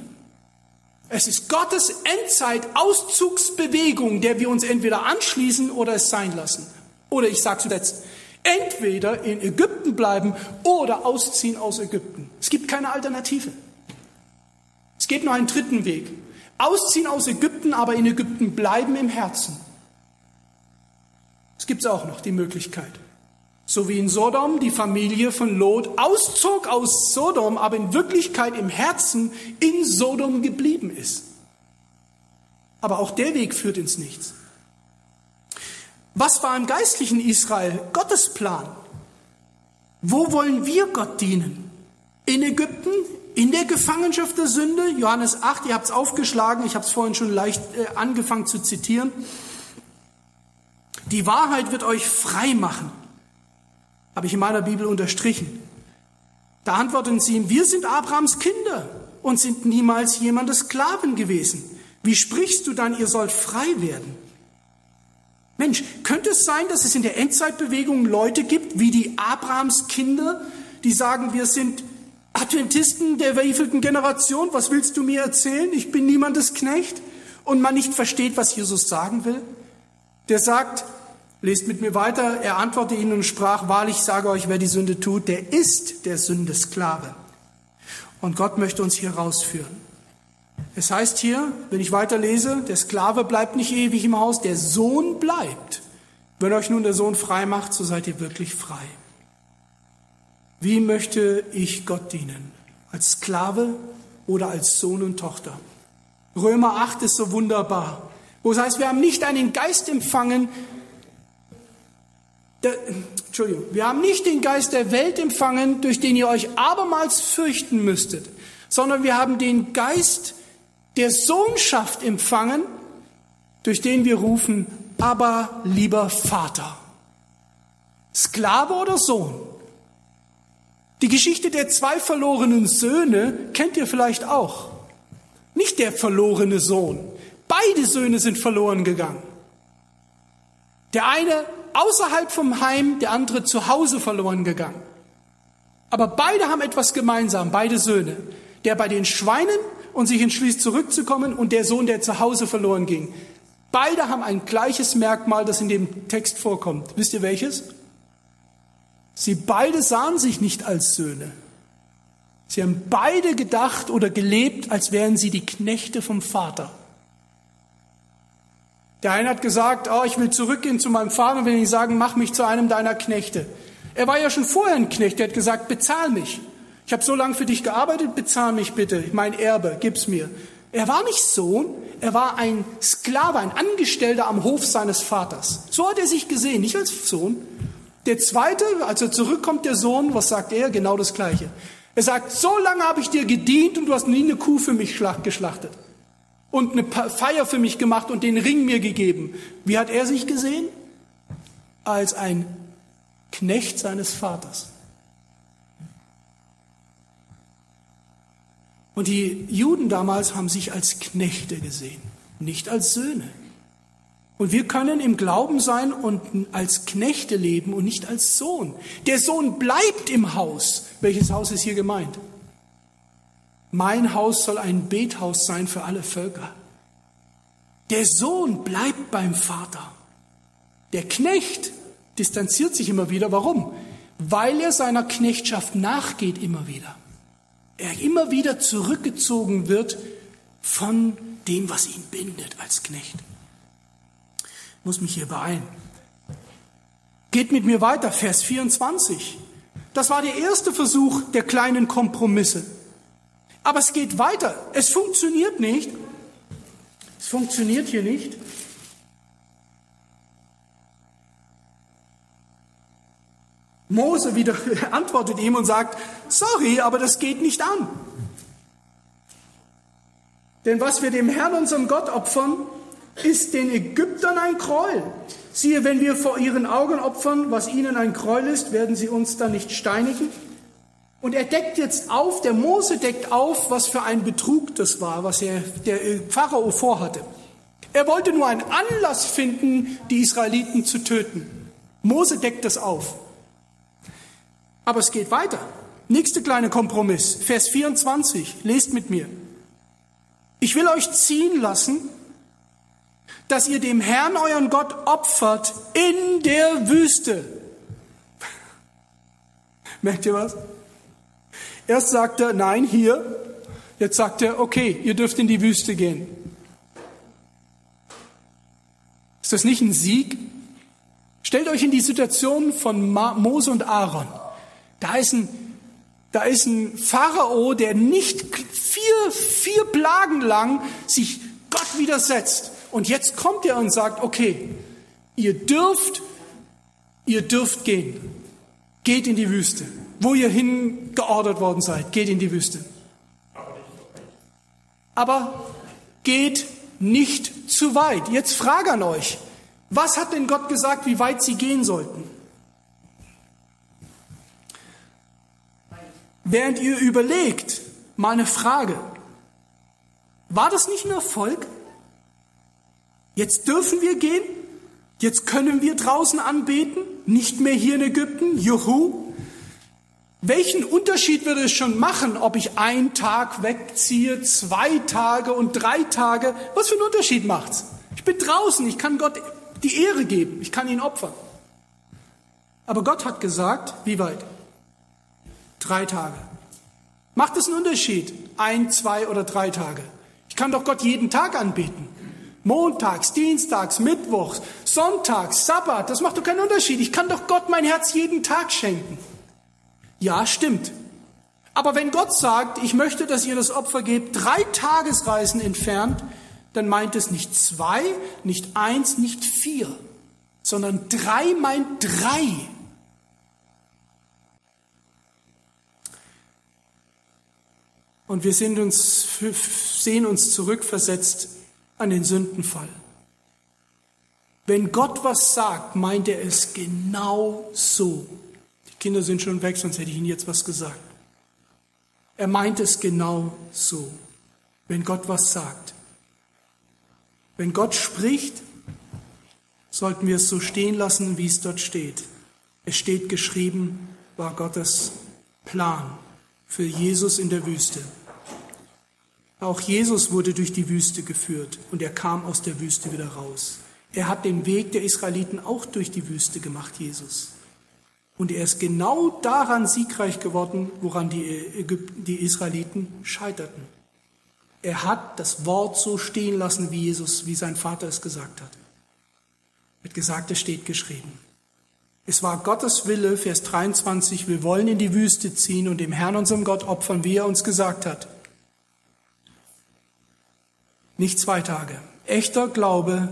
Es ist Gottes Endzeit-Auszugsbewegung, der wir uns entweder anschließen oder es sein lassen. Oder ich sage zuletzt, entweder in Ägypten bleiben oder ausziehen aus Ägypten. Es gibt keine Alternative. Es gibt nur einen dritten Weg. Ausziehen aus Ägypten, aber in Ägypten bleiben im Herzen. Es gibt auch noch die Möglichkeit. So wie in Sodom die Familie von Lot auszog aus Sodom, aber in Wirklichkeit im Herzen in Sodom geblieben ist. Aber auch der Weg führt ins Nichts. Was war im geistlichen Israel Gottes Plan? Wo wollen wir Gott dienen? In Ägypten, in der Gefangenschaft der Sünde, Johannes 8, ihr habt es aufgeschlagen, ich habe es vorhin schon leicht äh, angefangen zu zitieren. Die Wahrheit wird euch frei machen habe ich in meiner Bibel unterstrichen. Da antworten sie ihm, wir sind Abrahams Kinder und sind niemals jemandes Sklaven gewesen. Wie sprichst du dann, ihr sollt frei werden? Mensch, könnte es sein, dass es in der Endzeitbewegung Leute gibt, wie die Abrahams Kinder, die sagen, wir sind Adventisten der wievielten Generation, was willst du mir erzählen? Ich bin niemandes Knecht und man nicht versteht, was Jesus sagen will? Der sagt, Lest mit mir weiter. Er antwortete ihnen und sprach, wahrlich sage euch, wer die Sünde tut, der ist der Sünde Sklave. Und Gott möchte uns hier rausführen. Es heißt hier, wenn ich weiterlese, der Sklave bleibt nicht ewig im Haus, der Sohn bleibt. Wenn euch nun der Sohn frei macht, so seid ihr wirklich frei. Wie möchte ich Gott dienen? Als Sklave oder als Sohn und Tochter? Römer 8 ist so wunderbar. Wo es heißt, wir haben nicht einen Geist empfangen, der, Entschuldigung, wir haben nicht den Geist der Welt empfangen, durch den ihr euch abermals fürchten müsstet, sondern wir haben den Geist der Sohnschaft empfangen, durch den wir rufen, aber lieber Vater. Sklave oder Sohn? Die Geschichte der zwei verlorenen Söhne kennt ihr vielleicht auch. Nicht der verlorene Sohn. Beide Söhne sind verloren gegangen. Der eine außerhalb vom Heim, der andere zu Hause verloren gegangen. Aber beide haben etwas gemeinsam, beide Söhne. Der bei den Schweinen und sich entschließt zurückzukommen und der Sohn, der zu Hause verloren ging. Beide haben ein gleiches Merkmal, das in dem Text vorkommt. Wisst ihr welches? Sie beide sahen sich nicht als Söhne. Sie haben beide gedacht oder gelebt, als wären sie die Knechte vom Vater. Der eine hat gesagt, oh, ich will zurückgehen zu meinem Vater und will ihm sagen, mach mich zu einem deiner Knechte. Er war ja schon vorher ein Knecht, der hat gesagt, bezahl mich. Ich habe so lange für dich gearbeitet, bezahl mich bitte, mein Erbe, gib's mir. Er war nicht Sohn, er war ein Sklave, ein Angestellter am Hof seines Vaters. So hat er sich gesehen, nicht als Sohn. Der zweite, als er zurückkommt, der Sohn, was sagt er? Genau das Gleiche. Er sagt, so lange habe ich dir gedient und du hast nie eine Kuh für mich geschlachtet und eine Feier für mich gemacht und den Ring mir gegeben. Wie hat er sich gesehen? Als ein Knecht seines Vaters. Und die Juden damals haben sich als Knechte gesehen, nicht als Söhne. Und wir können im Glauben sein und als Knechte leben und nicht als Sohn. Der Sohn bleibt im Haus. Welches Haus ist hier gemeint? Mein Haus soll ein Bethaus sein für alle Völker. Der Sohn bleibt beim Vater. Der Knecht distanziert sich immer wieder. Warum? Weil er seiner Knechtschaft nachgeht immer wieder. Er immer wieder zurückgezogen wird von dem, was ihn bindet als Knecht. Ich muss mich hier beeilen. Geht mit mir weiter, Vers 24. Das war der erste Versuch der kleinen Kompromisse. Aber es geht weiter. Es funktioniert nicht. Es funktioniert hier nicht. Mose wieder [LAUGHS] antwortet ihm und sagt, sorry, aber das geht nicht an. Denn was wir dem Herrn, unserem Gott, opfern, ist den Ägyptern ein Gräuel. Siehe, wenn wir vor ihren Augen opfern, was ihnen ein Gräuel ist, werden sie uns dann nicht steinigen. Und er deckt jetzt auf, der Mose deckt auf, was für ein Betrug das war, was er, der Pharao vorhatte. Er wollte nur einen Anlass finden, die Israeliten zu töten. Mose deckt das auf. Aber es geht weiter. Nächste kleine Kompromiss, Vers 24, lest mit mir. Ich will euch ziehen lassen, dass ihr dem Herrn euren Gott opfert in der Wüste. [LAUGHS] Merkt ihr was? Erst sagt er, nein, hier. Jetzt sagt er, okay, ihr dürft in die Wüste gehen. Ist das nicht ein Sieg? Stellt euch in die Situation von Mose und Aaron. Da ist ein, da ist ein Pharao, der nicht vier, vier Plagen lang sich Gott widersetzt. Und jetzt kommt er und sagt, okay, ihr dürft, ihr dürft gehen. Geht in die Wüste. Wo ihr hingeordert worden seid, geht in die Wüste. Aber geht nicht zu weit. Jetzt frage an euch, was hat denn Gott gesagt, wie weit sie gehen sollten? Während ihr überlegt, mal eine Frage. War das nicht ein Erfolg? Jetzt dürfen wir gehen? Jetzt können wir draußen anbeten? Nicht mehr hier in Ägypten? Juhu! Welchen Unterschied würde es schon machen, ob ich einen Tag wegziehe, zwei Tage und drei Tage? Was für einen Unterschied macht's? Ich bin draußen, ich kann Gott die Ehre geben, ich kann ihn opfern. Aber Gott hat gesagt, wie weit? Drei Tage. Macht es einen Unterschied? Ein, zwei oder drei Tage? Ich kann doch Gott jeden Tag anbeten. Montags, Dienstags, Mittwochs, Sonntags, Sabbat, das macht doch keinen Unterschied. Ich kann doch Gott mein Herz jeden Tag schenken. Ja, stimmt. Aber wenn Gott sagt, ich möchte, dass ihr das Opfer gebt, drei Tagesreisen entfernt, dann meint es nicht zwei, nicht eins, nicht vier, sondern drei meint drei. Und wir sind uns, sehen uns zurückversetzt an den Sündenfall. Wenn Gott was sagt, meint er es genau so. Kinder sind schon weg, sonst hätte ich Ihnen jetzt was gesagt. Er meint es genau so. Wenn Gott was sagt. Wenn Gott spricht, sollten wir es so stehen lassen, wie es dort steht. Es steht geschrieben, war Gottes Plan für Jesus in der Wüste. Auch Jesus wurde durch die Wüste geführt und er kam aus der Wüste wieder raus. Er hat den Weg der Israeliten auch durch die Wüste gemacht, Jesus. Und er ist genau daran siegreich geworden, woran die, Ägypten, die Israeliten scheiterten. Er hat das Wort so stehen lassen, wie Jesus, wie sein Vater es gesagt hat. Mit gesagt, es steht geschrieben. Es war Gottes Wille, Vers 23, wir wollen in die Wüste ziehen und dem Herrn unserem Gott opfern, wie er uns gesagt hat. Nicht zwei Tage. Echter Glaube,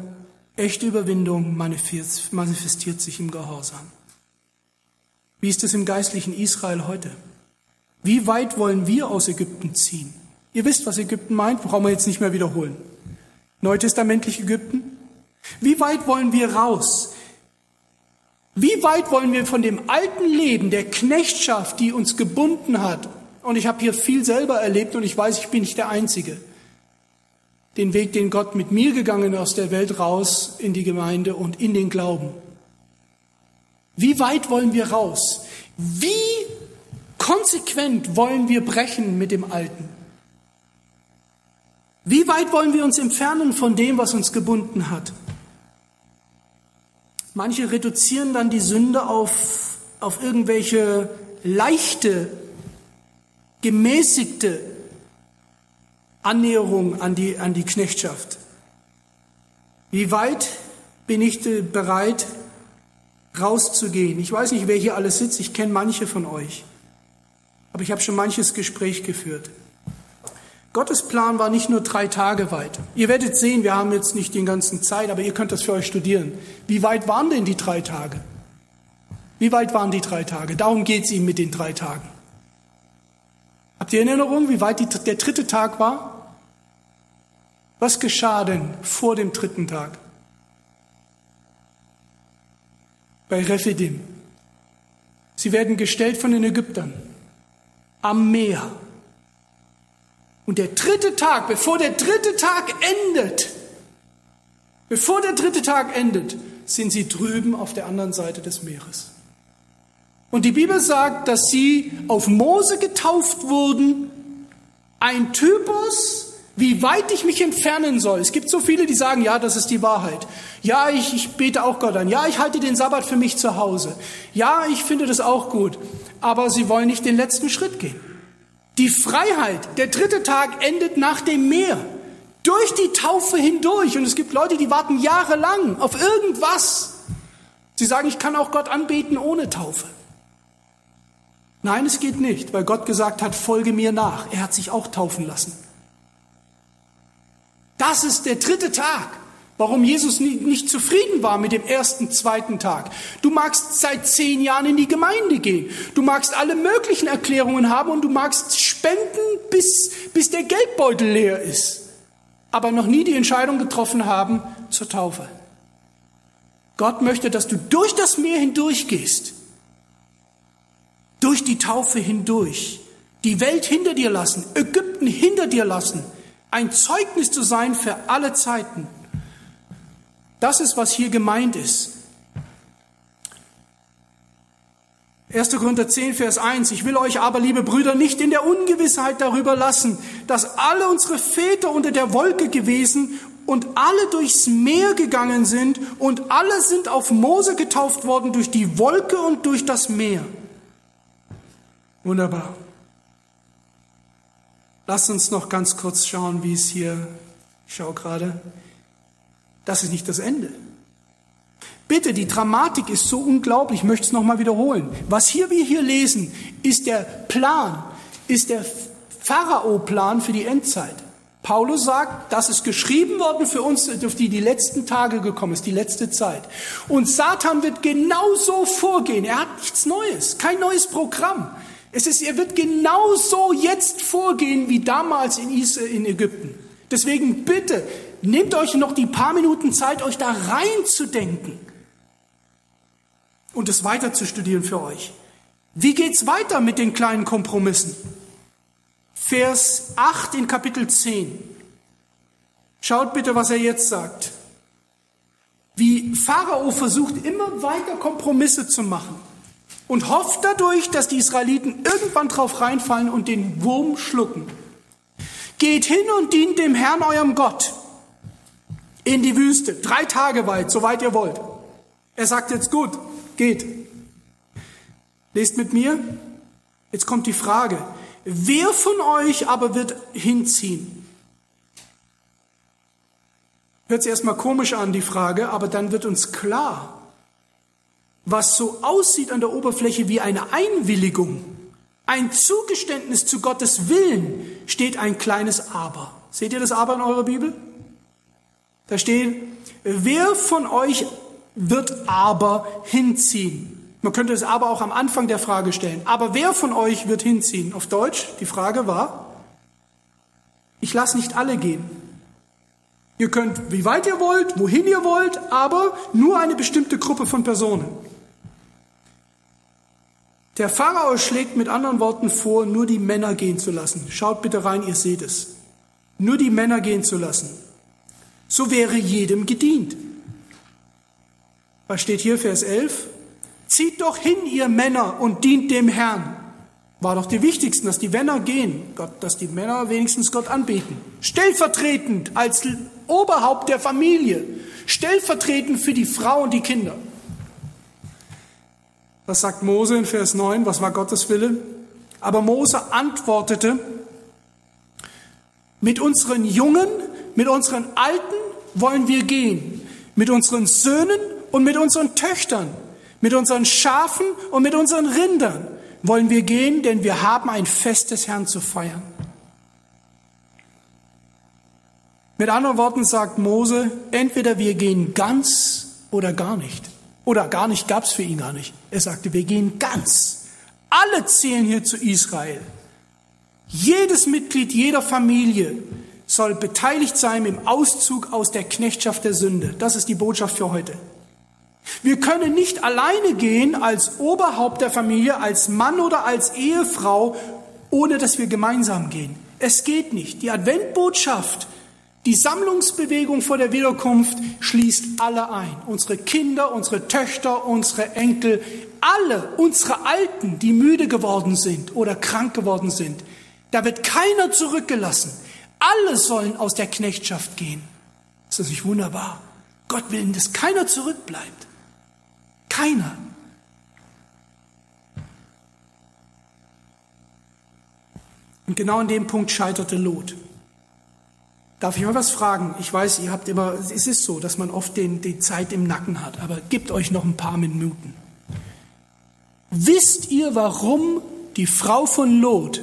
echte Überwindung manifestiert sich im Gehorsam. Wie ist es im geistlichen Israel heute? Wie weit wollen wir aus Ägypten ziehen? Ihr wisst, was Ägypten meint, brauchen wir jetzt nicht mehr wiederholen. Neutestamentlich Ägypten? Wie weit wollen wir raus? Wie weit wollen wir von dem alten Leben, der Knechtschaft, die uns gebunden hat, und ich habe hier viel selber erlebt und ich weiß, ich bin nicht der Einzige, den Weg, den Gott mit mir gegangen aus der Welt raus in die Gemeinde und in den Glauben. Wie weit wollen wir raus? Wie konsequent wollen wir brechen mit dem Alten? Wie weit wollen wir uns entfernen von dem, was uns gebunden hat? Manche reduzieren dann die Sünde auf, auf irgendwelche leichte, gemäßigte Annäherung an die, an die Knechtschaft. Wie weit bin ich bereit, rauszugehen? Ich weiß nicht, wer hier alles sitzt. Ich kenne manche von euch. Aber ich habe schon manches Gespräch geführt. Gottes Plan war nicht nur drei Tage weit. Ihr werdet sehen, wir haben jetzt nicht den ganzen Zeit, aber ihr könnt das für euch studieren. Wie weit waren denn die drei Tage? Wie weit waren die drei Tage? Darum geht es ihm mit den drei Tagen. Habt ihr Erinnerung, wie weit die, der dritte Tag war? Was geschah denn vor dem dritten Tag? Bei Rephidim. Sie werden gestellt von den Ägyptern am Meer. Und der dritte Tag, bevor der dritte Tag endet, Bevor der dritte Tag endet, sind sie drüben auf der anderen Seite des Meeres. Und die Bibel sagt, dass sie auf Mose getauft wurden, ein Typus, wie weit ich mich entfernen soll. Es gibt so viele, die sagen, ja, das ist die Wahrheit. Ja, ich, ich bete auch Gott an. Ja, ich halte den Sabbat für mich zu Hause. Ja, ich finde das auch gut. Aber sie wollen nicht den letzten Schritt gehen. Die Freiheit, der dritte Tag endet nach dem Meer. Durch die Taufe hindurch. Und es gibt Leute, die warten jahrelang auf irgendwas. Sie sagen, ich kann auch Gott anbeten ohne Taufe. Nein, es geht nicht, weil Gott gesagt hat, folge mir nach. Er hat sich auch taufen lassen. Das ist der dritte Tag, warum Jesus nicht zufrieden war mit dem ersten, zweiten Tag. Du magst seit zehn Jahren in die Gemeinde gehen. Du magst alle möglichen Erklärungen haben und du magst spenden, bis, bis der Geldbeutel leer ist. Aber noch nie die Entscheidung getroffen haben zur Taufe. Gott möchte, dass du durch das Meer hindurch gehst durch die Taufe hindurch, die Welt hinter dir lassen, Ägypten hinter dir lassen, ein Zeugnis zu sein für alle Zeiten. Das ist, was hier gemeint ist. 1. Korinther 10, Vers 1. Ich will euch aber, liebe Brüder, nicht in der Ungewissheit darüber lassen, dass alle unsere Väter unter der Wolke gewesen und alle durchs Meer gegangen sind und alle sind auf Mose getauft worden durch die Wolke und durch das Meer. Wunderbar. Lasst uns noch ganz kurz schauen, wie es hier, ich schaue gerade, das ist nicht das Ende. Bitte, die Dramatik ist so unglaublich, ich möchte es nochmal wiederholen. Was hier wir hier lesen, ist der Plan, ist der Pharao-Plan für die Endzeit. Paulus sagt, das ist geschrieben worden für uns, auf die die letzten Tage gekommen ist, die letzte Zeit. Und Satan wird genauso vorgehen. Er hat nichts Neues, kein neues Programm. Es ist, er wird genauso jetzt vorgehen wie damals in, Israel, in Ägypten. Deswegen bitte, nehmt euch noch die paar Minuten Zeit, euch da reinzudenken und es weiter zu studieren für euch. Wie geht's weiter mit den kleinen Kompromissen? Vers 8 in Kapitel 10. Schaut bitte, was er jetzt sagt. Wie Pharao versucht, immer weiter Kompromisse zu machen und hofft dadurch, dass die Israeliten irgendwann drauf reinfallen und den Wurm schlucken. Geht hin und dient dem Herrn eurem Gott in die Wüste, drei Tage weit, soweit ihr wollt. Er sagt jetzt gut, geht. Lest mit mir. Jetzt kommt die Frage, wer von euch aber wird hinziehen? Hört sich erstmal komisch an, die Frage, aber dann wird uns klar, was so aussieht an der Oberfläche wie eine Einwilligung, ein Zugeständnis zu Gottes Willen, steht ein kleines Aber. Seht ihr das Aber in eurer Bibel? Da steht, wer von euch wird aber hinziehen? Man könnte es aber auch am Anfang der Frage stellen. Aber wer von euch wird hinziehen? Auf Deutsch, die Frage war, ich lasse nicht alle gehen. Ihr könnt, wie weit ihr wollt, wohin ihr wollt, aber nur eine bestimmte Gruppe von Personen. Der Pharao schlägt mit anderen Worten vor, nur die Männer gehen zu lassen. Schaut bitte rein, ihr seht es. Nur die Männer gehen zu lassen. So wäre jedem gedient. Was steht hier, Vers 11? Zieht doch hin, ihr Männer, und dient dem Herrn. War doch die wichtigsten, dass die Männer gehen, Gott, dass die Männer wenigstens Gott anbeten. Stellvertretend als Oberhaupt der Familie. Stellvertretend für die Frau und die Kinder. Was sagt Mose in Vers 9? Was war Gottes Wille? Aber Mose antwortete, mit unseren Jungen, mit unseren Alten wollen wir gehen, mit unseren Söhnen und mit unseren Töchtern, mit unseren Schafen und mit unseren Rindern wollen wir gehen, denn wir haben ein Fest des Herrn zu feiern. Mit anderen Worten sagt Mose, entweder wir gehen ganz oder gar nicht. Oder gar nicht, gab es für ihn gar nicht. Er sagte, wir gehen ganz. Alle zählen hier zu Israel. Jedes Mitglied jeder Familie soll beteiligt sein im Auszug aus der Knechtschaft der Sünde. Das ist die Botschaft für heute. Wir können nicht alleine gehen als Oberhaupt der Familie, als Mann oder als Ehefrau, ohne dass wir gemeinsam gehen. Es geht nicht. Die Adventbotschaft Die Sammlungsbewegung vor der Wiederkunft schließt alle ein. Unsere Kinder, unsere Töchter, unsere Enkel, alle unsere Alten, die müde geworden sind oder krank geworden sind. Da wird keiner zurückgelassen. Alle sollen aus der Knechtschaft gehen. Ist das nicht wunderbar? Gott will, dass keiner zurückbleibt. Keiner. Und genau an dem Punkt scheiterte Lot. Darf ich mal was fragen? Ich weiß, ihr habt immer, es ist so, dass man oft den, die Zeit im Nacken hat, aber gebt euch noch ein paar Minuten. Wisst ihr, warum die Frau von Lot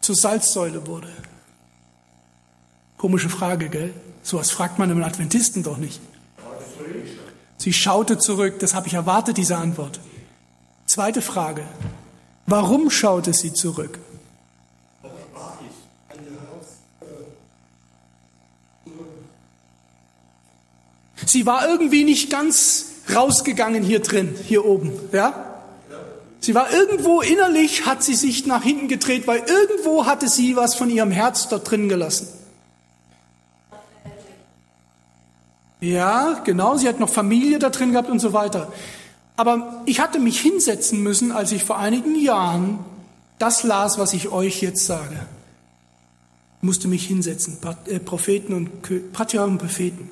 zur Salzsäule wurde? Komische Frage, gell? So was fragt man einem Adventisten doch nicht. Sie schaute zurück, das habe ich erwartet, diese Antwort. Zweite Frage. Warum schaute sie zurück? Sie war irgendwie nicht ganz rausgegangen hier drin, hier oben, ja? Sie war irgendwo innerlich, hat sie sich nach hinten gedreht, weil irgendwo hatte sie was von ihrem Herz dort drin gelassen. Ja, genau, sie hat noch Familie da drin gehabt und so weiter. Aber ich hatte mich hinsetzen müssen, als ich vor einigen Jahren das las, was ich euch jetzt sage. Ich musste mich hinsetzen, äh, Propheten und Patriarchen und Propheten.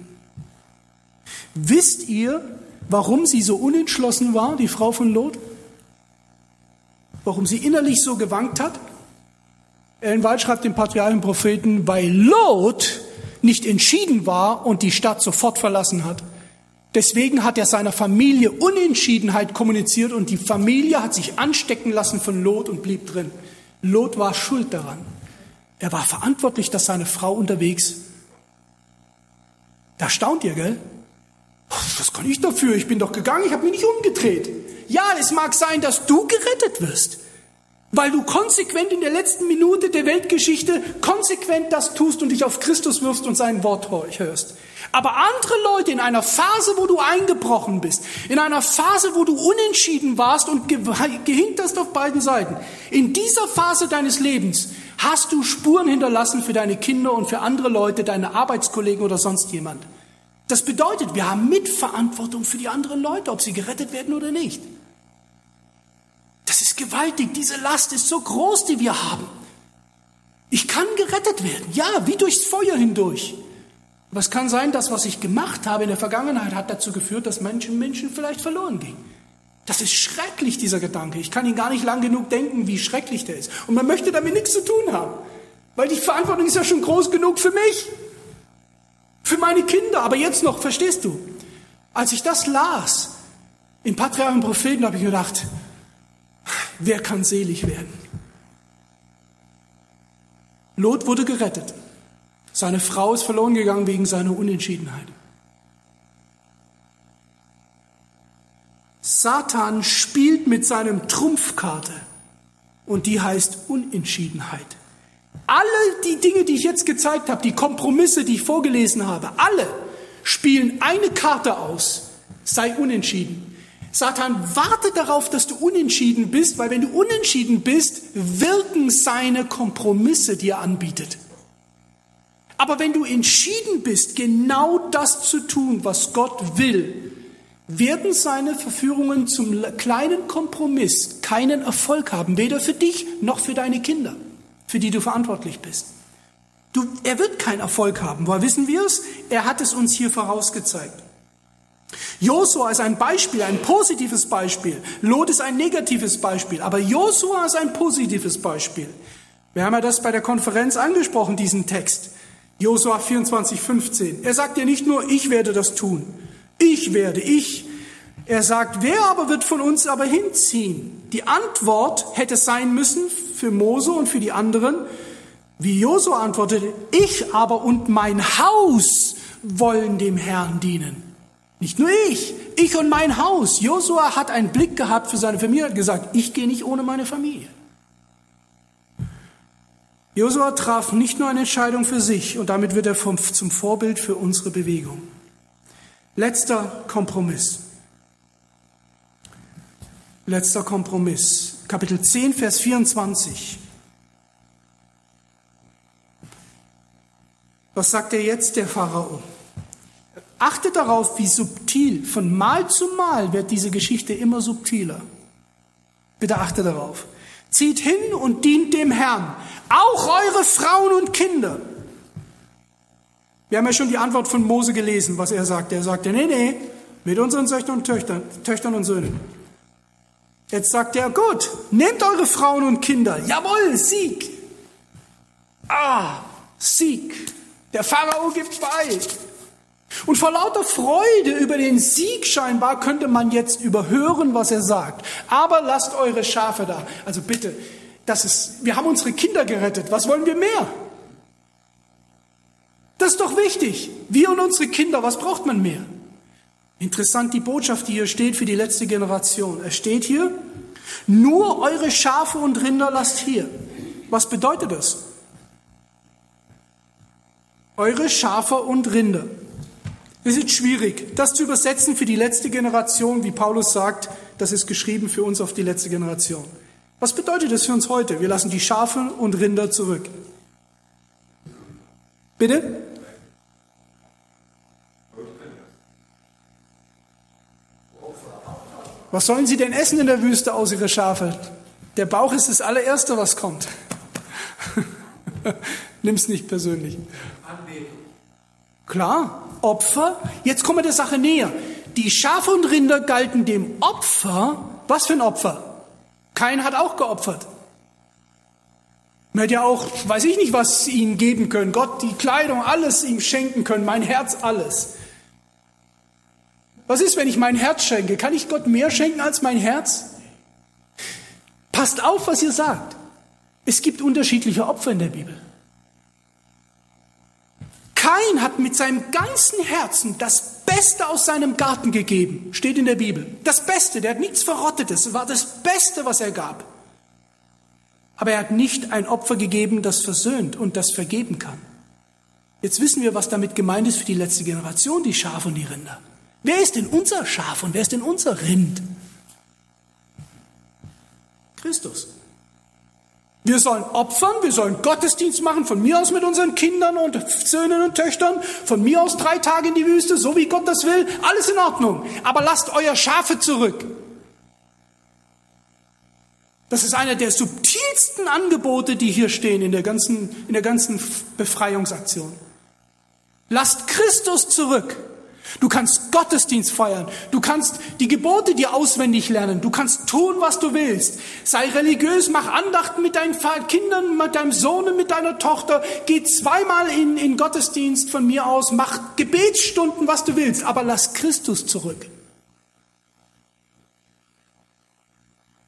Wisst ihr, warum sie so unentschlossen war, die Frau von Lot? Warum sie innerlich so gewankt hat? Ellen White schreibt dem Patriarchen Propheten, weil Lot nicht entschieden war und die Stadt sofort verlassen hat. Deswegen hat er seiner Familie Unentschiedenheit kommuniziert und die Familie hat sich anstecken lassen von Lot und blieb drin. Lot war schuld daran. Er war verantwortlich, dass seine Frau unterwegs. Da staunt ihr, gell? Was kann ich dafür? Ich bin doch gegangen, ich habe mich nicht umgedreht. Ja, es mag sein, dass du gerettet wirst, weil du konsequent in der letzten Minute der Weltgeschichte konsequent das tust und dich auf Christus wirfst und sein Wort hörst. Aber andere Leute in einer Phase, wo du eingebrochen bist, in einer Phase, wo du unentschieden warst und gehinterst auf beiden Seiten, in dieser Phase deines Lebens hast du Spuren hinterlassen für deine Kinder und für andere Leute, deine Arbeitskollegen oder sonst jemand. Das bedeutet, wir haben Mitverantwortung für die anderen Leute, ob sie gerettet werden oder nicht. Das ist gewaltig. Diese Last ist so groß, die wir haben. Ich kann gerettet werden. Ja, wie durchs Feuer hindurch. Aber es kann sein, dass was ich gemacht habe in der Vergangenheit hat dazu geführt, dass Menschen, Menschen vielleicht verloren gingen. Das ist schrecklich, dieser Gedanke. Ich kann ihn gar nicht lang genug denken, wie schrecklich der ist. Und man möchte damit nichts zu tun haben. Weil die Verantwortung ist ja schon groß genug für mich. Für meine Kinder, aber jetzt noch, verstehst du? Als ich das las, in Patriarchen und Propheten, habe ich gedacht, wer kann selig werden? Lot wurde gerettet. Seine Frau ist verloren gegangen wegen seiner Unentschiedenheit. Satan spielt mit seinem Trumpfkarte und die heißt Unentschiedenheit. Alle die Dinge, die ich jetzt gezeigt habe, die Kompromisse, die ich vorgelesen habe, alle spielen eine Karte aus. Sei unentschieden. Satan wartet darauf, dass du unentschieden bist, weil wenn du unentschieden bist, wirken seine Kompromisse, die er anbietet. Aber wenn du entschieden bist, genau das zu tun, was Gott will, werden seine Verführungen zum kleinen Kompromiss keinen Erfolg haben, weder für dich noch für deine Kinder für die du verantwortlich bist. Du, er wird keinen Erfolg haben. Woher wissen wir es? Er hat es uns hier vorausgezeigt. Josua ist ein Beispiel, ein positives Beispiel. Lot ist ein negatives Beispiel. Aber Josua ist ein positives Beispiel. Wir haben ja das bei der Konferenz angesprochen, diesen Text. Josua 24, 15. Er sagt ja nicht nur, ich werde das tun. Ich werde, ich. Er sagt, wer aber wird von uns aber hinziehen? Die Antwort hätte sein müssen für Mose und für die anderen, wie Josua antwortete, ich aber und mein Haus wollen dem Herrn dienen. Nicht nur ich, ich und mein Haus. Josua hat einen Blick gehabt für seine Familie und gesagt, ich gehe nicht ohne meine Familie. Josua traf nicht nur eine Entscheidung für sich und damit wird er vom, zum Vorbild für unsere Bewegung. Letzter Kompromiss. Letzter Kompromiss. Kapitel 10, Vers 24. Was sagt er jetzt, der Pharao? Achtet darauf, wie subtil, von Mal zu Mal wird diese Geschichte immer subtiler. Bitte achte darauf. Zieht hin und dient dem Herrn, auch eure Frauen und Kinder. Wir haben ja schon die Antwort von Mose gelesen, was er sagte. Er sagte, nee, nee, mit unseren Töchtern Töchtern und Söhnen. Jetzt sagt er, gut, nehmt eure Frauen und Kinder. Jawohl, Sieg. Ah, Sieg. Der Pharao gibt bei. Und vor lauter Freude über den Sieg scheinbar könnte man jetzt überhören, was er sagt. Aber lasst eure Schafe da. Also bitte, das ist, wir haben unsere Kinder gerettet. Was wollen wir mehr? Das ist doch wichtig. Wir und unsere Kinder, was braucht man mehr? Interessant die Botschaft, die hier steht für die letzte Generation. Es steht hier, nur eure Schafe und Rinder lasst hier. Was bedeutet das? Eure Schafe und Rinder. Es ist schwierig, das zu übersetzen für die letzte Generation, wie Paulus sagt, das ist geschrieben für uns auf die letzte Generation. Was bedeutet das für uns heute? Wir lassen die Schafe und Rinder zurück. Bitte? Was sollen sie denn essen in der Wüste aus ihrer Schafe? Der Bauch ist das allererste, was kommt. [LAUGHS] Nimm's nicht persönlich. Klar, Opfer. Jetzt kommen wir der Sache näher. Die Schafe und Rinder galten dem Opfer. Was für ein Opfer? Kein hat auch geopfert. Man hätte ja auch, weiß ich nicht, was ihnen geben können. Gott, die Kleidung, alles ihm schenken können, mein Herz, alles. Was ist, wenn ich mein Herz schenke? Kann ich Gott mehr schenken als mein Herz? Passt auf, was ihr sagt. Es gibt unterschiedliche Opfer in der Bibel. Kain hat mit seinem ganzen Herzen das Beste aus seinem Garten gegeben, steht in der Bibel. Das Beste, der hat nichts Verrottetes, war das Beste, was er gab. Aber er hat nicht ein Opfer gegeben, das versöhnt und das vergeben kann. Jetzt wissen wir, was damit gemeint ist für die letzte Generation, die Schafe und die Rinder. Wer ist denn unser Schaf und wer ist denn unser Rind? Christus. Wir sollen opfern, wir sollen Gottesdienst machen, von mir aus mit unseren Kindern und Söhnen und Töchtern, von mir aus drei Tage in die Wüste, so wie Gott das will, alles in Ordnung. Aber lasst euer Schafe zurück. Das ist einer der subtilsten Angebote, die hier stehen in der ganzen, in der ganzen Befreiungsaktion. Lasst Christus zurück. Du kannst Gottesdienst feiern. Du kannst die Gebote dir auswendig lernen. Du kannst tun, was du willst. Sei religiös, mach Andachten mit deinen Kindern, mit deinem Sohn mit deiner Tochter. Geh zweimal in, in Gottesdienst von mir aus. Mach Gebetsstunden, was du willst. Aber lass Christus zurück.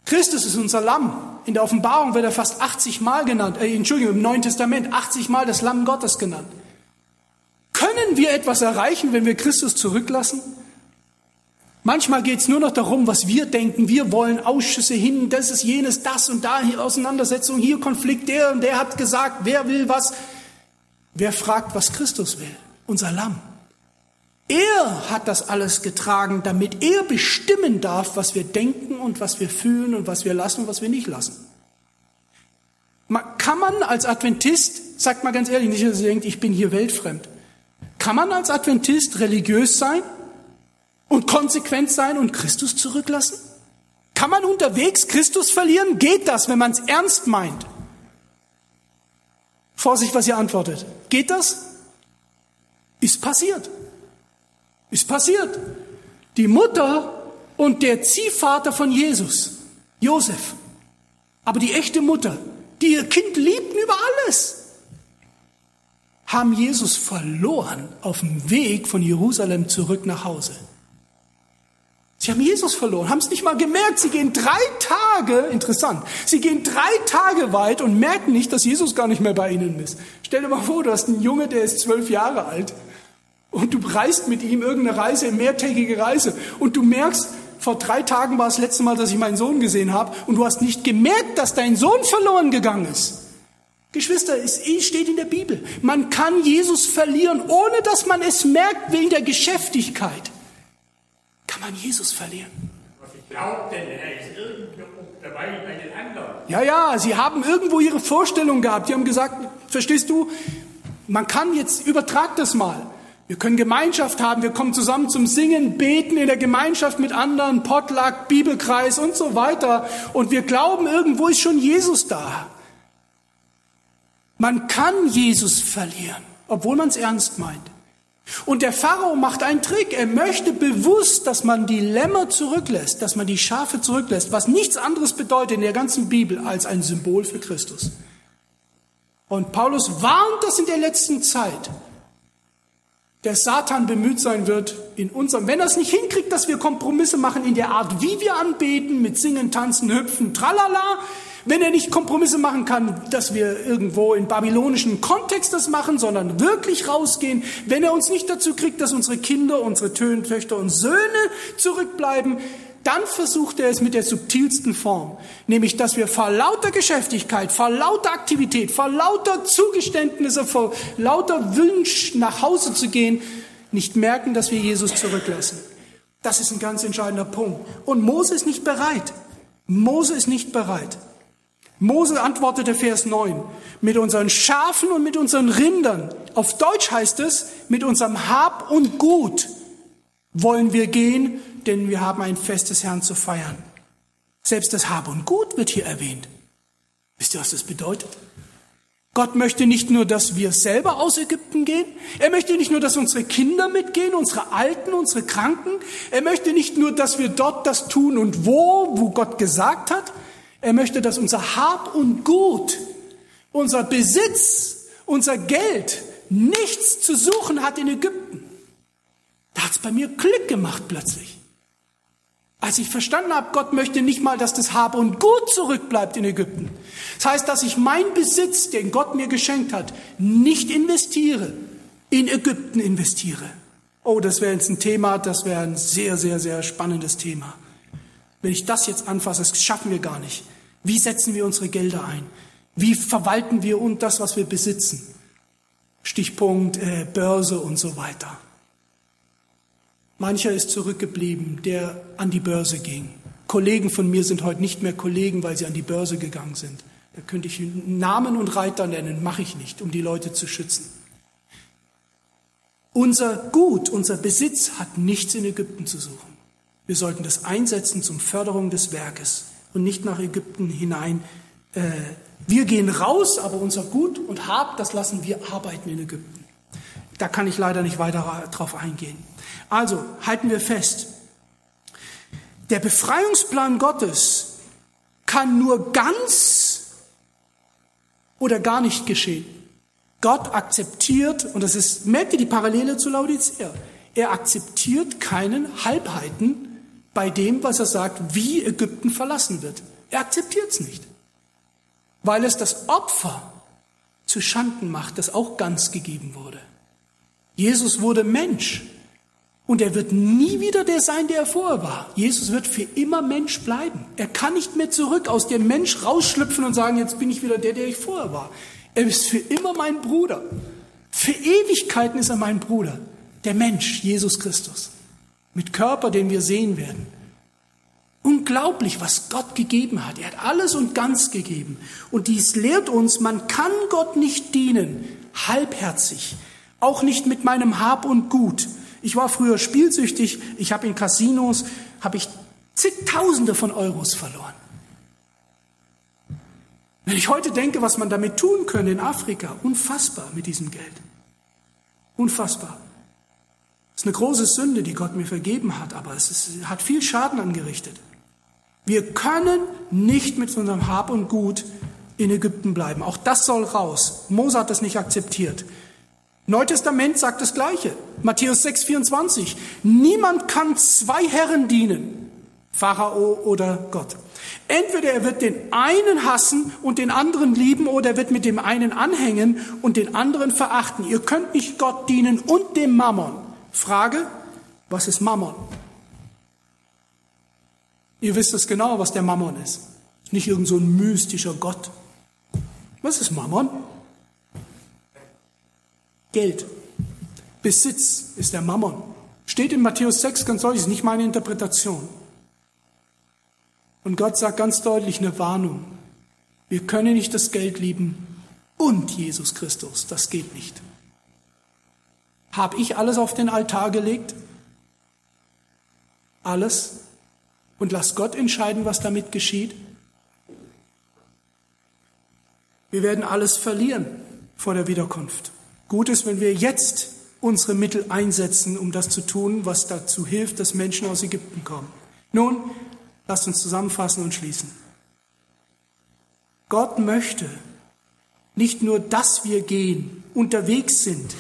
Christus ist unser Lamm. In der Offenbarung wird er fast 80 Mal genannt. Äh, Entschuldigung, im Neuen Testament 80 Mal das Lamm Gottes genannt. Können wir etwas erreichen, wenn wir Christus zurücklassen? Manchmal geht es nur noch darum, was wir denken. Wir wollen Ausschüsse hin, das ist jenes, das und da, hier Auseinandersetzung, hier Konflikt, der und der hat gesagt, wer will was. Wer fragt, was Christus will? Unser Lamm. Er hat das alles getragen, damit er bestimmen darf, was wir denken und was wir fühlen und was wir lassen und was wir nicht lassen. Kann man als Adventist, sagt mal ganz ehrlich, nicht, dass ihr denkt, ich bin hier weltfremd. Kann man als Adventist religiös sein und konsequent sein und Christus zurücklassen? Kann man unterwegs Christus verlieren? Geht das, wenn man es ernst meint? Vorsicht, was ihr antwortet. Geht das? Ist passiert. Ist passiert. Die Mutter und der Ziehvater von Jesus, Josef, aber die echte Mutter, die ihr Kind liebten über alles, haben Jesus verloren auf dem Weg von Jerusalem zurück nach Hause. Sie haben Jesus verloren, haben es nicht mal gemerkt. Sie gehen drei Tage, interessant, sie gehen drei Tage weit und merken nicht, dass Jesus gar nicht mehr bei ihnen ist. Stell dir mal vor, du hast einen Junge, der ist zwölf Jahre alt und du reist mit ihm irgendeine Reise, eine mehrtägige Reise und du merkst, vor drei Tagen war das letzte Mal, dass ich meinen Sohn gesehen habe und du hast nicht gemerkt, dass dein Sohn verloren gegangen ist. Geschwister, es steht in der Bibel. Man kann Jesus verlieren, ohne dass man es merkt, wegen der Geschäftigkeit. Kann man Jesus verlieren. Ich glaube denn, er ist irgendwo dabei bei den anderen. Ja, ja, sie haben irgendwo ihre Vorstellung gehabt. Die haben gesagt, verstehst du, Man kann jetzt, übertragt das mal. Wir können Gemeinschaft haben, wir kommen zusammen zum Singen, beten in der Gemeinschaft mit anderen, Potluck, Bibelkreis und so weiter. Und wir glauben, irgendwo ist schon Jesus da. Man kann Jesus verlieren, obwohl man es ernst meint. Und der Pharao macht einen Trick. Er möchte bewusst, dass man die Lämmer zurücklässt, dass man die Schafe zurücklässt, was nichts anderes bedeutet in der ganzen Bibel als ein Symbol für Christus. Und Paulus warnt, dass in der letzten Zeit der Satan bemüht sein wird, in unserem, wenn er es nicht hinkriegt, dass wir Kompromisse machen in der Art, wie wir anbeten, mit Singen, Tanzen, Hüpfen, tralala, wenn er nicht Kompromisse machen kann, dass wir irgendwo in babylonischen Kontext das machen, sondern wirklich rausgehen, wenn er uns nicht dazu kriegt, dass unsere Kinder, unsere Töchter und Söhne zurückbleiben, dann versucht er es mit der subtilsten Form, nämlich dass wir vor lauter Geschäftigkeit, vor lauter Aktivität, vor lauter Zugeständnisse, vor lauter Wunsch nach Hause zu gehen, nicht merken, dass wir Jesus zurücklassen. Das ist ein ganz entscheidender Punkt. Und Mose ist nicht bereit. Mose ist nicht bereit. Mose antwortete Vers 9, mit unseren Schafen und mit unseren Rindern, auf Deutsch heißt es, mit unserem Hab und Gut wollen wir gehen, denn wir haben ein Fest des Herrn zu feiern. Selbst das Hab und Gut wird hier erwähnt. Wisst ihr, was das bedeutet? Gott möchte nicht nur, dass wir selber aus Ägypten gehen. Er möchte nicht nur, dass unsere Kinder mitgehen, unsere Alten, unsere Kranken. Er möchte nicht nur, dass wir dort das tun und wo, wo Gott gesagt hat. Er möchte, dass unser Hab und Gut, unser Besitz, unser Geld nichts zu suchen hat in Ägypten. Da hat es bei mir Klick gemacht plötzlich. Als ich verstanden habe, Gott möchte nicht mal, dass das Hab und Gut zurückbleibt in Ägypten. Das heißt, dass ich meinen Besitz, den Gott mir geschenkt hat, nicht investiere, in Ägypten investiere. Oh, das wäre jetzt ein Thema, das wäre ein sehr, sehr, sehr spannendes Thema. Wenn ich das jetzt anfasse, das schaffen wir gar nicht. Wie setzen wir unsere Gelder ein? Wie verwalten wir und das, was wir besitzen? Stichpunkt äh, Börse und so weiter. Mancher ist zurückgeblieben, der an die Börse ging. Kollegen von mir sind heute nicht mehr Kollegen, weil sie an die Börse gegangen sind. Da könnte ich Namen und Reiter nennen, mache ich nicht, um die Leute zu schützen. Unser Gut, unser Besitz hat nichts in Ägypten zu suchen. Wir sollten das einsetzen zum Förderung des Werkes und nicht nach Ägypten hinein. Äh, wir gehen raus, aber unser Gut und Hab, das lassen wir arbeiten in Ägypten. Da kann ich leider nicht weiter drauf eingehen. Also halten wir fest, der Befreiungsplan Gottes kann nur ganz oder gar nicht geschehen. Gott akzeptiert, und das ist, merkt ihr die Parallele zu Laodicea, er akzeptiert keinen Halbheiten, bei dem, was er sagt, wie Ägypten verlassen wird. Er akzeptiert es nicht, weil es das Opfer zu Schanden macht, das auch ganz gegeben wurde. Jesus wurde Mensch und er wird nie wieder der sein, der er vorher war. Jesus wird für immer Mensch bleiben. Er kann nicht mehr zurück aus dem Mensch rausschlüpfen und sagen, jetzt bin ich wieder der, der ich vorher war. Er ist für immer mein Bruder. Für Ewigkeiten ist er mein Bruder. Der Mensch, Jesus Christus mit Körper, den wir sehen werden. Unglaublich, was Gott gegeben hat. Er hat alles und ganz gegeben. Und dies lehrt uns, man kann Gott nicht dienen, halbherzig, auch nicht mit meinem Hab und Gut. Ich war früher spielsüchtig, ich habe in Casinos, habe ich zigtausende von Euros verloren. Wenn ich heute denke, was man damit tun könnte in Afrika, unfassbar mit diesem Geld. Unfassbar. Das ist eine große Sünde, die Gott mir vergeben hat, aber es ist, hat viel Schaden angerichtet. Wir können nicht mit unserem Hab und Gut in Ägypten bleiben. Auch das soll raus. Mose hat das nicht akzeptiert. Neutestament sagt das Gleiche. Matthäus 6, 24. Niemand kann zwei Herren dienen. Pharao oder Gott. Entweder er wird den einen hassen und den anderen lieben oder er wird mit dem einen anhängen und den anderen verachten. Ihr könnt nicht Gott dienen und dem Mammon. Frage, was ist Mammon? Ihr wisst es genau, was der Mammon ist. Nicht irgend so ein mystischer Gott. Was ist Mammon? Geld. Besitz ist der Mammon. Steht in Matthäus 6 ganz deutlich, ist nicht meine Interpretation. Und Gott sagt ganz deutlich eine Warnung. Wir können nicht das Geld lieben und Jesus Christus. Das geht nicht. Habe ich alles auf den Altar gelegt? Alles? Und lass Gott entscheiden, was damit geschieht? Wir werden alles verlieren vor der Wiederkunft. Gut ist, wenn wir jetzt unsere Mittel einsetzen, um das zu tun, was dazu hilft, dass Menschen aus Ägypten kommen. Nun, lasst uns zusammenfassen und schließen. Gott möchte nicht nur, dass wir gehen, unterwegs sind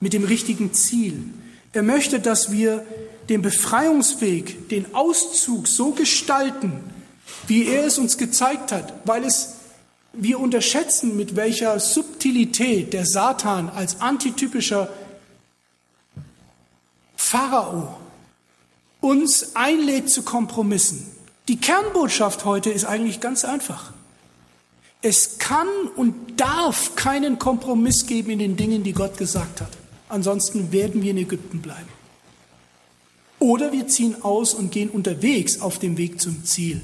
mit dem richtigen Ziel. Er möchte, dass wir den Befreiungsweg, den Auszug so gestalten, wie er es uns gezeigt hat, weil es wir unterschätzen, mit welcher Subtilität der Satan als antitypischer Pharao uns einlädt zu Kompromissen. Die Kernbotschaft heute ist eigentlich ganz einfach. Es kann und darf keinen Kompromiss geben in den Dingen, die Gott gesagt hat. Ansonsten werden wir in Ägypten bleiben. Oder wir ziehen aus und gehen unterwegs auf dem Weg zum Ziel,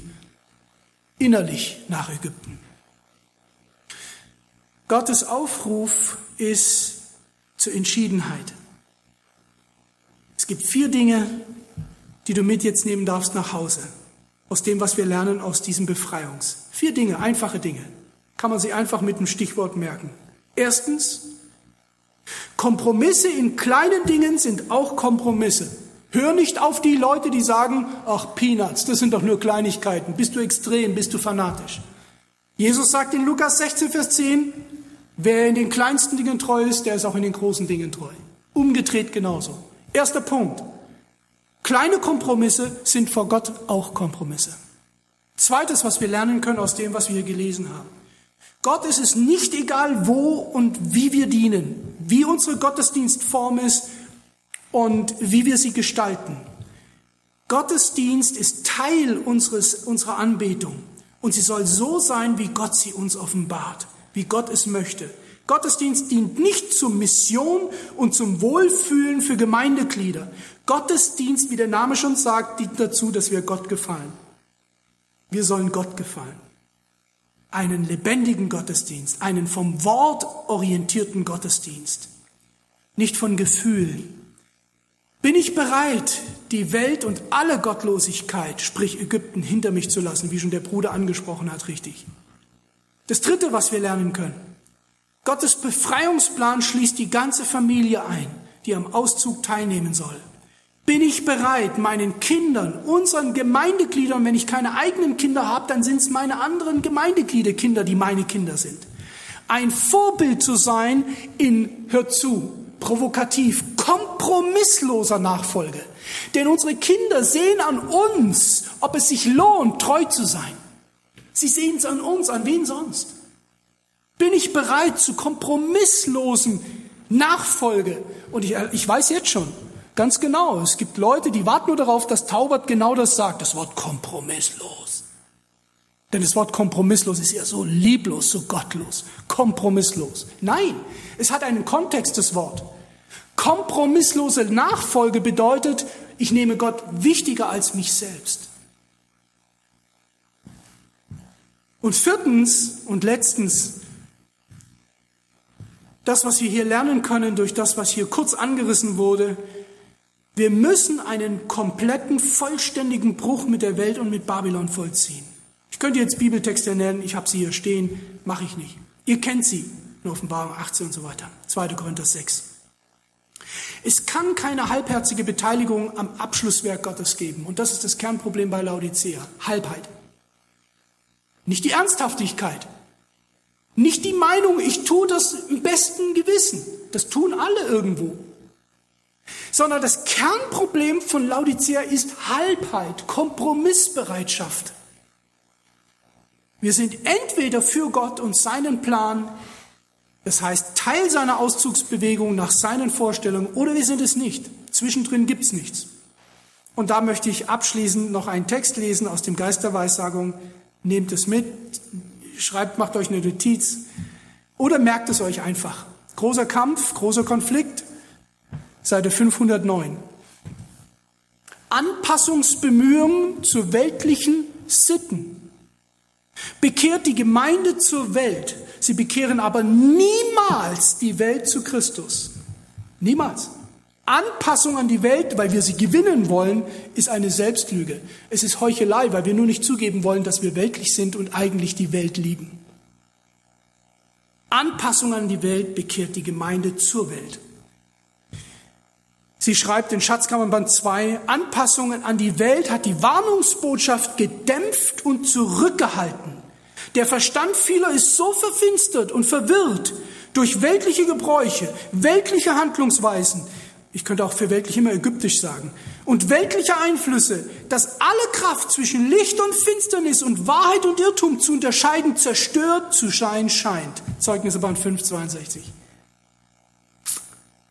innerlich nach Ägypten. Gottes Aufruf ist zur Entschiedenheit. Es gibt vier Dinge, die du mit jetzt nehmen darfst nach Hause, aus dem, was wir lernen aus diesem Befreiungs. Vier Dinge, einfache Dinge, kann man sie einfach mit einem Stichwort merken. Erstens, Kompromisse in kleinen Dingen sind auch Kompromisse. Hör nicht auf die Leute, die sagen, ach Peanuts, das sind doch nur Kleinigkeiten. Bist du extrem, bist du fanatisch. Jesus sagt in Lukas 16, Vers 10, wer in den kleinsten Dingen treu ist, der ist auch in den großen Dingen treu. Umgedreht genauso. Erster Punkt. Kleine Kompromisse sind vor Gott auch Kompromisse. Zweites, was wir lernen können aus dem, was wir hier gelesen haben. Gott ist es nicht egal, wo und wie wir dienen, wie unsere Gottesdienstform ist und wie wir sie gestalten. Gottesdienst ist Teil unseres, unserer Anbetung und sie soll so sein, wie Gott sie uns offenbart, wie Gott es möchte. Gottesdienst dient nicht zur Mission und zum Wohlfühlen für Gemeindeglieder. Gottesdienst, wie der Name schon sagt, dient dazu, dass wir Gott gefallen. Wir sollen Gott gefallen. Einen lebendigen Gottesdienst, einen vom Wort orientierten Gottesdienst, nicht von Gefühlen. Bin ich bereit, die Welt und alle Gottlosigkeit, sprich Ägypten, hinter mich zu lassen, wie schon der Bruder angesprochen hat, richtig? Das Dritte, was wir lernen können. Gottes Befreiungsplan schließt die ganze Familie ein, die am Auszug teilnehmen soll. Bin ich bereit, meinen Kindern, unseren Gemeindegliedern, wenn ich keine eigenen Kinder habe, dann sind es meine anderen Gemeindeglieder Kinder, die meine Kinder sind. Ein Vorbild zu sein in, hört zu, provokativ, kompromissloser Nachfolge. Denn unsere Kinder sehen an uns, ob es sich lohnt, treu zu sein. Sie sehen es an uns, an wen sonst? Bin ich bereit zu kompromisslosen Nachfolge? Und ich, ich weiß jetzt schon, Ganz genau. Es gibt Leute, die warten nur darauf, dass Taubert genau das sagt. Das Wort kompromisslos. Denn das Wort kompromisslos ist ja so lieblos, so gottlos. Kompromisslos. Nein, es hat einen Kontext, das Wort. Kompromisslose Nachfolge bedeutet, ich nehme Gott wichtiger als mich selbst. Und viertens und letztens, das, was wir hier lernen können durch das, was hier kurz angerissen wurde, wir müssen einen kompletten, vollständigen Bruch mit der Welt und mit Babylon vollziehen. Ich könnte jetzt Bibeltexte nennen, ich habe sie hier stehen, mache ich nicht. Ihr kennt sie, in Offenbarung 18 und so weiter. 2. Korinther 6. Es kann keine halbherzige Beteiligung am Abschlusswerk Gottes geben. Und das ist das Kernproblem bei Laodicea. Halbheit. Nicht die Ernsthaftigkeit. Nicht die Meinung, ich tue das im besten Gewissen. Das tun alle irgendwo sondern das Kernproblem von Laodicea ist Halbheit, Kompromissbereitschaft. Wir sind entweder für Gott und seinen Plan, das heißt Teil seiner Auszugsbewegung nach seinen Vorstellungen, oder wir sind es nicht. Zwischendrin gibt's nichts. Und da möchte ich abschließend noch einen Text lesen aus dem Geist der Weissagung. Nehmt es mit, schreibt, macht euch eine Notiz oder merkt es euch einfach. Großer Kampf, großer Konflikt, Seite 509. Anpassungsbemühungen zu weltlichen Sitten. Bekehrt die Gemeinde zur Welt. Sie bekehren aber niemals die Welt zu Christus. Niemals. Anpassung an die Welt, weil wir sie gewinnen wollen, ist eine Selbstlüge. Es ist Heuchelei, weil wir nur nicht zugeben wollen, dass wir weltlich sind und eigentlich die Welt lieben. Anpassung an die Welt bekehrt die Gemeinde zur Welt. Sie schreibt in Schatzkammernband 2, Anpassungen an die Welt hat die Warnungsbotschaft gedämpft und zurückgehalten. Der Verstand vieler ist so verfinstert und verwirrt durch weltliche Gebräuche, weltliche Handlungsweisen, ich könnte auch für weltlich immer ägyptisch sagen, und weltliche Einflüsse, dass alle Kraft zwischen Licht und Finsternis und Wahrheit und Irrtum zu unterscheiden zerstört zu sein scheint. Zeugnisse Band 5, 62.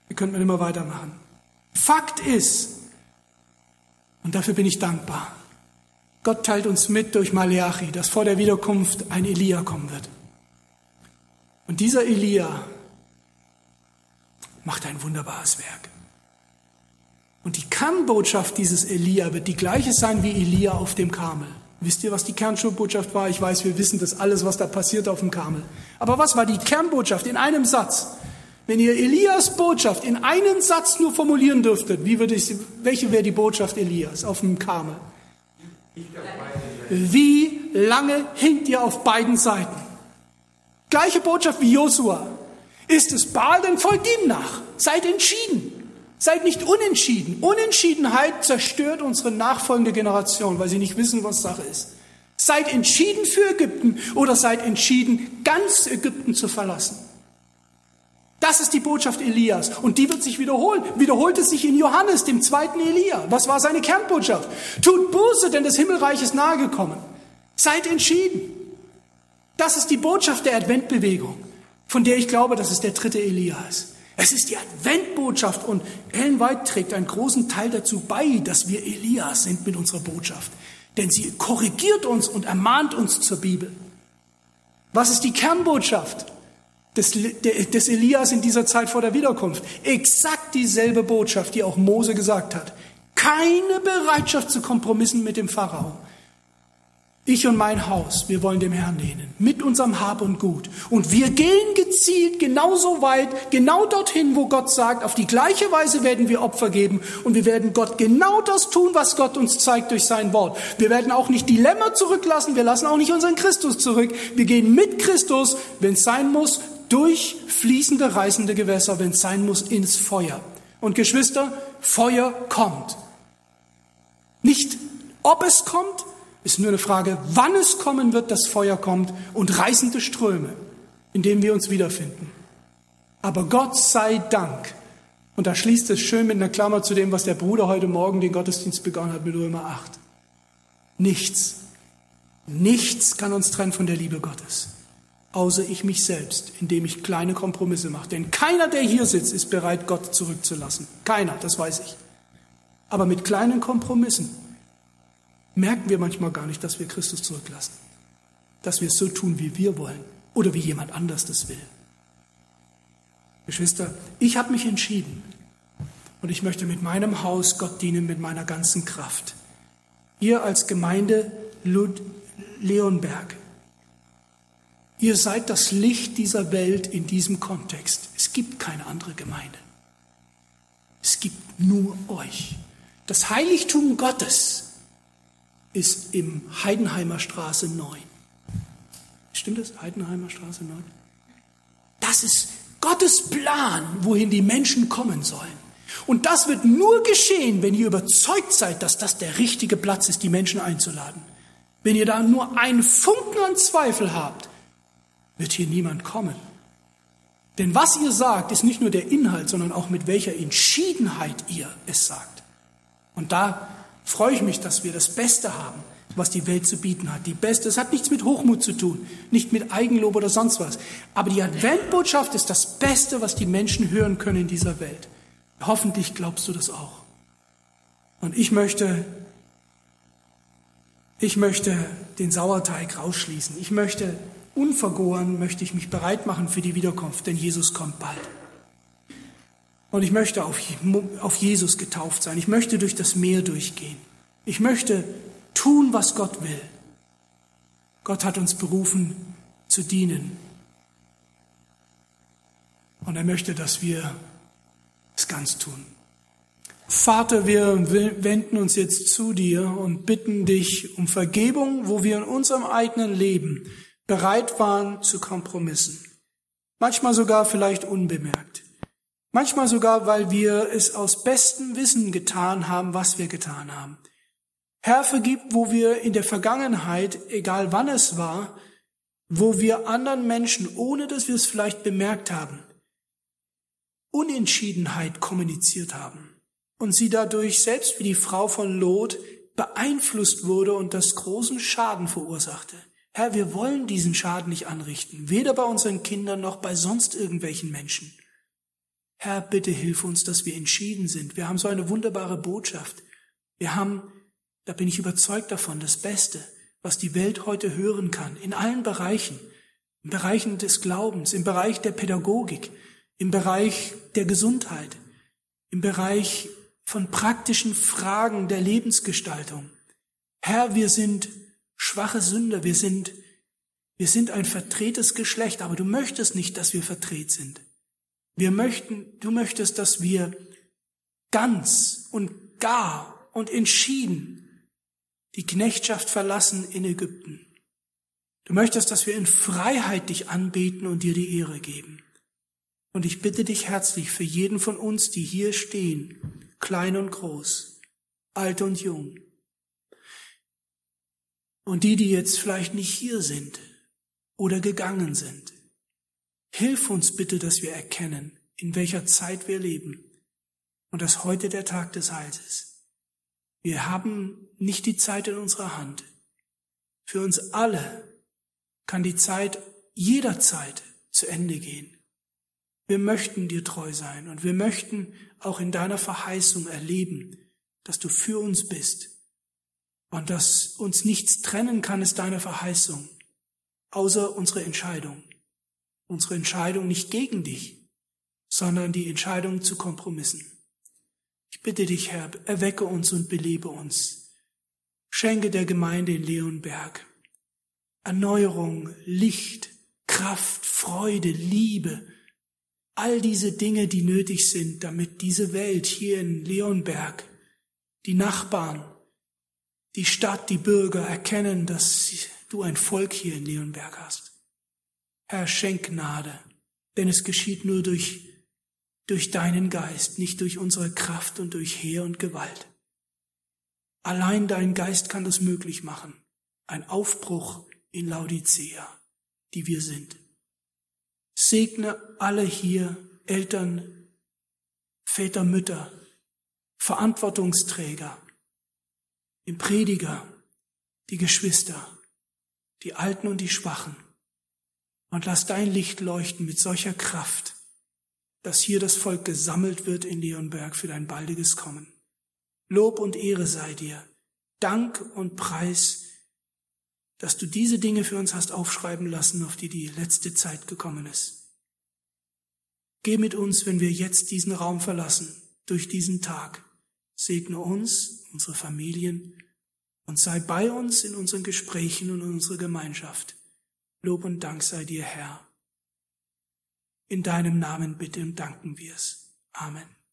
Wir könnten immer weitermachen. Fakt ist, und dafür bin ich dankbar, Gott teilt uns mit durch Maleachi, dass vor der Wiederkunft ein Elia kommen wird. Und dieser Elia macht ein wunderbares Werk. Und die Kernbotschaft dieses Elia wird die gleiche sein wie Elia auf dem Karmel. Wisst ihr, was die Kernbotschaft war? Ich weiß, wir wissen das alles, was da passiert auf dem Karmel. Aber was war die Kernbotschaft in einem Satz? Wenn ihr Elias Botschaft in einen Satz nur formulieren dürftet, wie würde ich, welche wäre die Botschaft Elias auf dem Karmel? Wie lange hinkt ihr auf beiden Seiten? Gleiche Botschaft wie Josua. Ist es Baal, dann folgt ihm nach. Seid entschieden. Seid nicht unentschieden. Unentschiedenheit zerstört unsere nachfolgende Generation, weil sie nicht wissen, was Sache ist. Seid entschieden für Ägypten oder seid entschieden, ganz Ägypten zu verlassen. Das ist die Botschaft Elias und die wird sich wiederholen. Wiederholt es sich in Johannes, dem zweiten Elia. Was war seine Kernbotschaft? Tut Buße, denn das Himmelreich ist nahegekommen. Seid entschieden. Das ist die Botschaft der Adventbewegung, von der ich glaube, dass es der dritte Elia ist. Es ist die Adventbotschaft und Ellen White trägt einen großen Teil dazu bei, dass wir Elias sind mit unserer Botschaft. Denn sie korrigiert uns und ermahnt uns zur Bibel. Was ist die Kernbotschaft des, des Elias in dieser Zeit vor der Wiederkunft? Exakt dieselbe Botschaft, die auch Mose gesagt hat. Keine Bereitschaft zu Kompromissen mit dem Pharao. Ich und mein Haus, wir wollen dem Herrn dienen, mit unserem Hab und Gut. Und wir gehen gezielt genauso weit, genau dorthin, wo Gott sagt, auf die gleiche Weise werden wir Opfer geben und wir werden Gott genau das tun, was Gott uns zeigt durch sein Wort. Wir werden auch nicht Dilemma zurücklassen, wir lassen auch nicht unseren Christus zurück. Wir gehen mit Christus, wenn es sein muss, durch fließende, reißende Gewässer, wenn es sein muss, ins Feuer. Und Geschwister, Feuer kommt. Nicht ob es kommt, ist nur eine Frage, wann es kommen wird, das Feuer kommt und reißende Ströme, in denen wir uns wiederfinden. Aber Gott sei Dank, und da schließt es schön mit einer Klammer zu dem, was der Bruder heute Morgen den Gottesdienst begonnen hat mit Römer 8. Nichts, nichts kann uns trennen von der Liebe Gottes, außer ich mich selbst, indem ich kleine Kompromisse mache. Denn keiner, der hier sitzt, ist bereit, Gott zurückzulassen. Keiner, das weiß ich. Aber mit kleinen Kompromissen merken wir manchmal gar nicht, dass wir Christus zurücklassen. Dass wir es so tun, wie wir wollen oder wie jemand anders das will. Geschwister, ich habe mich entschieden und ich möchte mit meinem Haus Gott dienen mit meiner ganzen Kraft. Ihr als Gemeinde Lud Leonberg, ihr seid das Licht dieser Welt in diesem Kontext. Es gibt keine andere Gemeinde. Es gibt nur euch. Das Heiligtum Gottes ist im Heidenheimer Straße 9. Stimmt das? Heidenheimer Straße 9? Das ist Gottes Plan, wohin die Menschen kommen sollen. Und das wird nur geschehen, wenn ihr überzeugt seid, dass das der richtige Platz ist, die Menschen einzuladen. Wenn ihr da nur einen Funken an Zweifel habt, wird hier niemand kommen. Denn was ihr sagt, ist nicht nur der Inhalt, sondern auch mit welcher Entschiedenheit ihr es sagt. Und da freue ich mich, dass wir das Beste haben, was die Welt zu bieten hat. Die Beste, es hat nichts mit Hochmut zu tun, nicht mit Eigenlob oder sonst was. Aber die Adventbotschaft ist das Beste, was die Menschen hören können in dieser Welt. Hoffentlich glaubst du das auch. Und ich möchte, ich möchte den Sauerteig rausschließen. Ich möchte unvergoren, möchte ich mich bereit machen für die Wiederkunft, denn Jesus kommt bald. Und ich möchte auf, auf Jesus getauft sein. Ich möchte durch das Meer durchgehen. Ich möchte tun, was Gott will. Gott hat uns berufen zu dienen. Und er möchte, dass wir es ganz tun. Vater, wir wenden uns jetzt zu dir und bitten dich um Vergebung, wo wir in unserem eigenen Leben bereit waren zu Kompromissen. Manchmal sogar vielleicht unbemerkt. Manchmal sogar, weil wir es aus bestem Wissen getan haben, was wir getan haben. Herr, vergib, wo wir in der Vergangenheit, egal wann es war, wo wir anderen Menschen, ohne dass wir es vielleicht bemerkt haben, Unentschiedenheit kommuniziert haben und sie dadurch, selbst wie die Frau von Lot, beeinflusst wurde und das großen Schaden verursachte. Herr, wir wollen diesen Schaden nicht anrichten, weder bei unseren Kindern noch bei sonst irgendwelchen Menschen. Herr, bitte hilf uns, dass wir entschieden sind. Wir haben so eine wunderbare Botschaft. Wir haben, da bin ich überzeugt davon, das Beste, was die Welt heute hören kann, in allen Bereichen, in Bereichen des Glaubens, im Bereich der Pädagogik, im Bereich der Gesundheit, im Bereich von praktischen Fragen der Lebensgestaltung. Herr, wir sind schwache Sünder, wir sind, wir sind ein verdrehtes Geschlecht, aber du möchtest nicht, dass wir verdreht sind. Wir möchten, du möchtest, dass wir ganz und gar und entschieden die Knechtschaft verlassen in Ägypten. Du möchtest, dass wir in Freiheit dich anbeten und dir die Ehre geben. Und ich bitte dich herzlich für jeden von uns, die hier stehen, klein und groß, alt und jung, und die, die jetzt vielleicht nicht hier sind oder gegangen sind, Hilf uns bitte, dass wir erkennen, in welcher Zeit wir leben und dass heute der Tag des Heils ist. Wir haben nicht die Zeit in unserer Hand. Für uns alle kann die Zeit jederzeit zu Ende gehen. Wir möchten dir treu sein und wir möchten auch in deiner Verheißung erleben, dass du für uns bist und dass uns nichts trennen kann, ist deine Verheißung, außer unsere Entscheidung unsere Entscheidung nicht gegen dich, sondern die Entscheidung zu Kompromissen. Ich bitte dich, Herr, erwecke uns und belebe uns. Schenke der Gemeinde in Leonberg Erneuerung, Licht, Kraft, Freude, Liebe, all diese Dinge, die nötig sind, damit diese Welt hier in Leonberg, die Nachbarn, die Stadt, die Bürger erkennen, dass du ein Volk hier in Leonberg hast. Herr, schenk Gnade, denn es geschieht nur durch, durch deinen Geist, nicht durch unsere Kraft und durch Heer und Gewalt. Allein dein Geist kann das möglich machen. Ein Aufbruch in Laodicea, die wir sind. Segne alle hier, Eltern, Väter, Mütter, Verantwortungsträger, den Prediger, die Geschwister, die Alten und die Schwachen. Und lass dein Licht leuchten mit solcher Kraft, dass hier das Volk gesammelt wird in Leonberg für dein baldiges Kommen. Lob und Ehre sei dir. Dank und Preis, dass du diese Dinge für uns hast aufschreiben lassen, auf die die letzte Zeit gekommen ist. Geh mit uns, wenn wir jetzt diesen Raum verlassen, durch diesen Tag. Segne uns, unsere Familien und sei bei uns in unseren Gesprächen und in unserer Gemeinschaft. Lob und Dank sei dir, Herr. In deinem Namen bitte und danken wir's. Amen.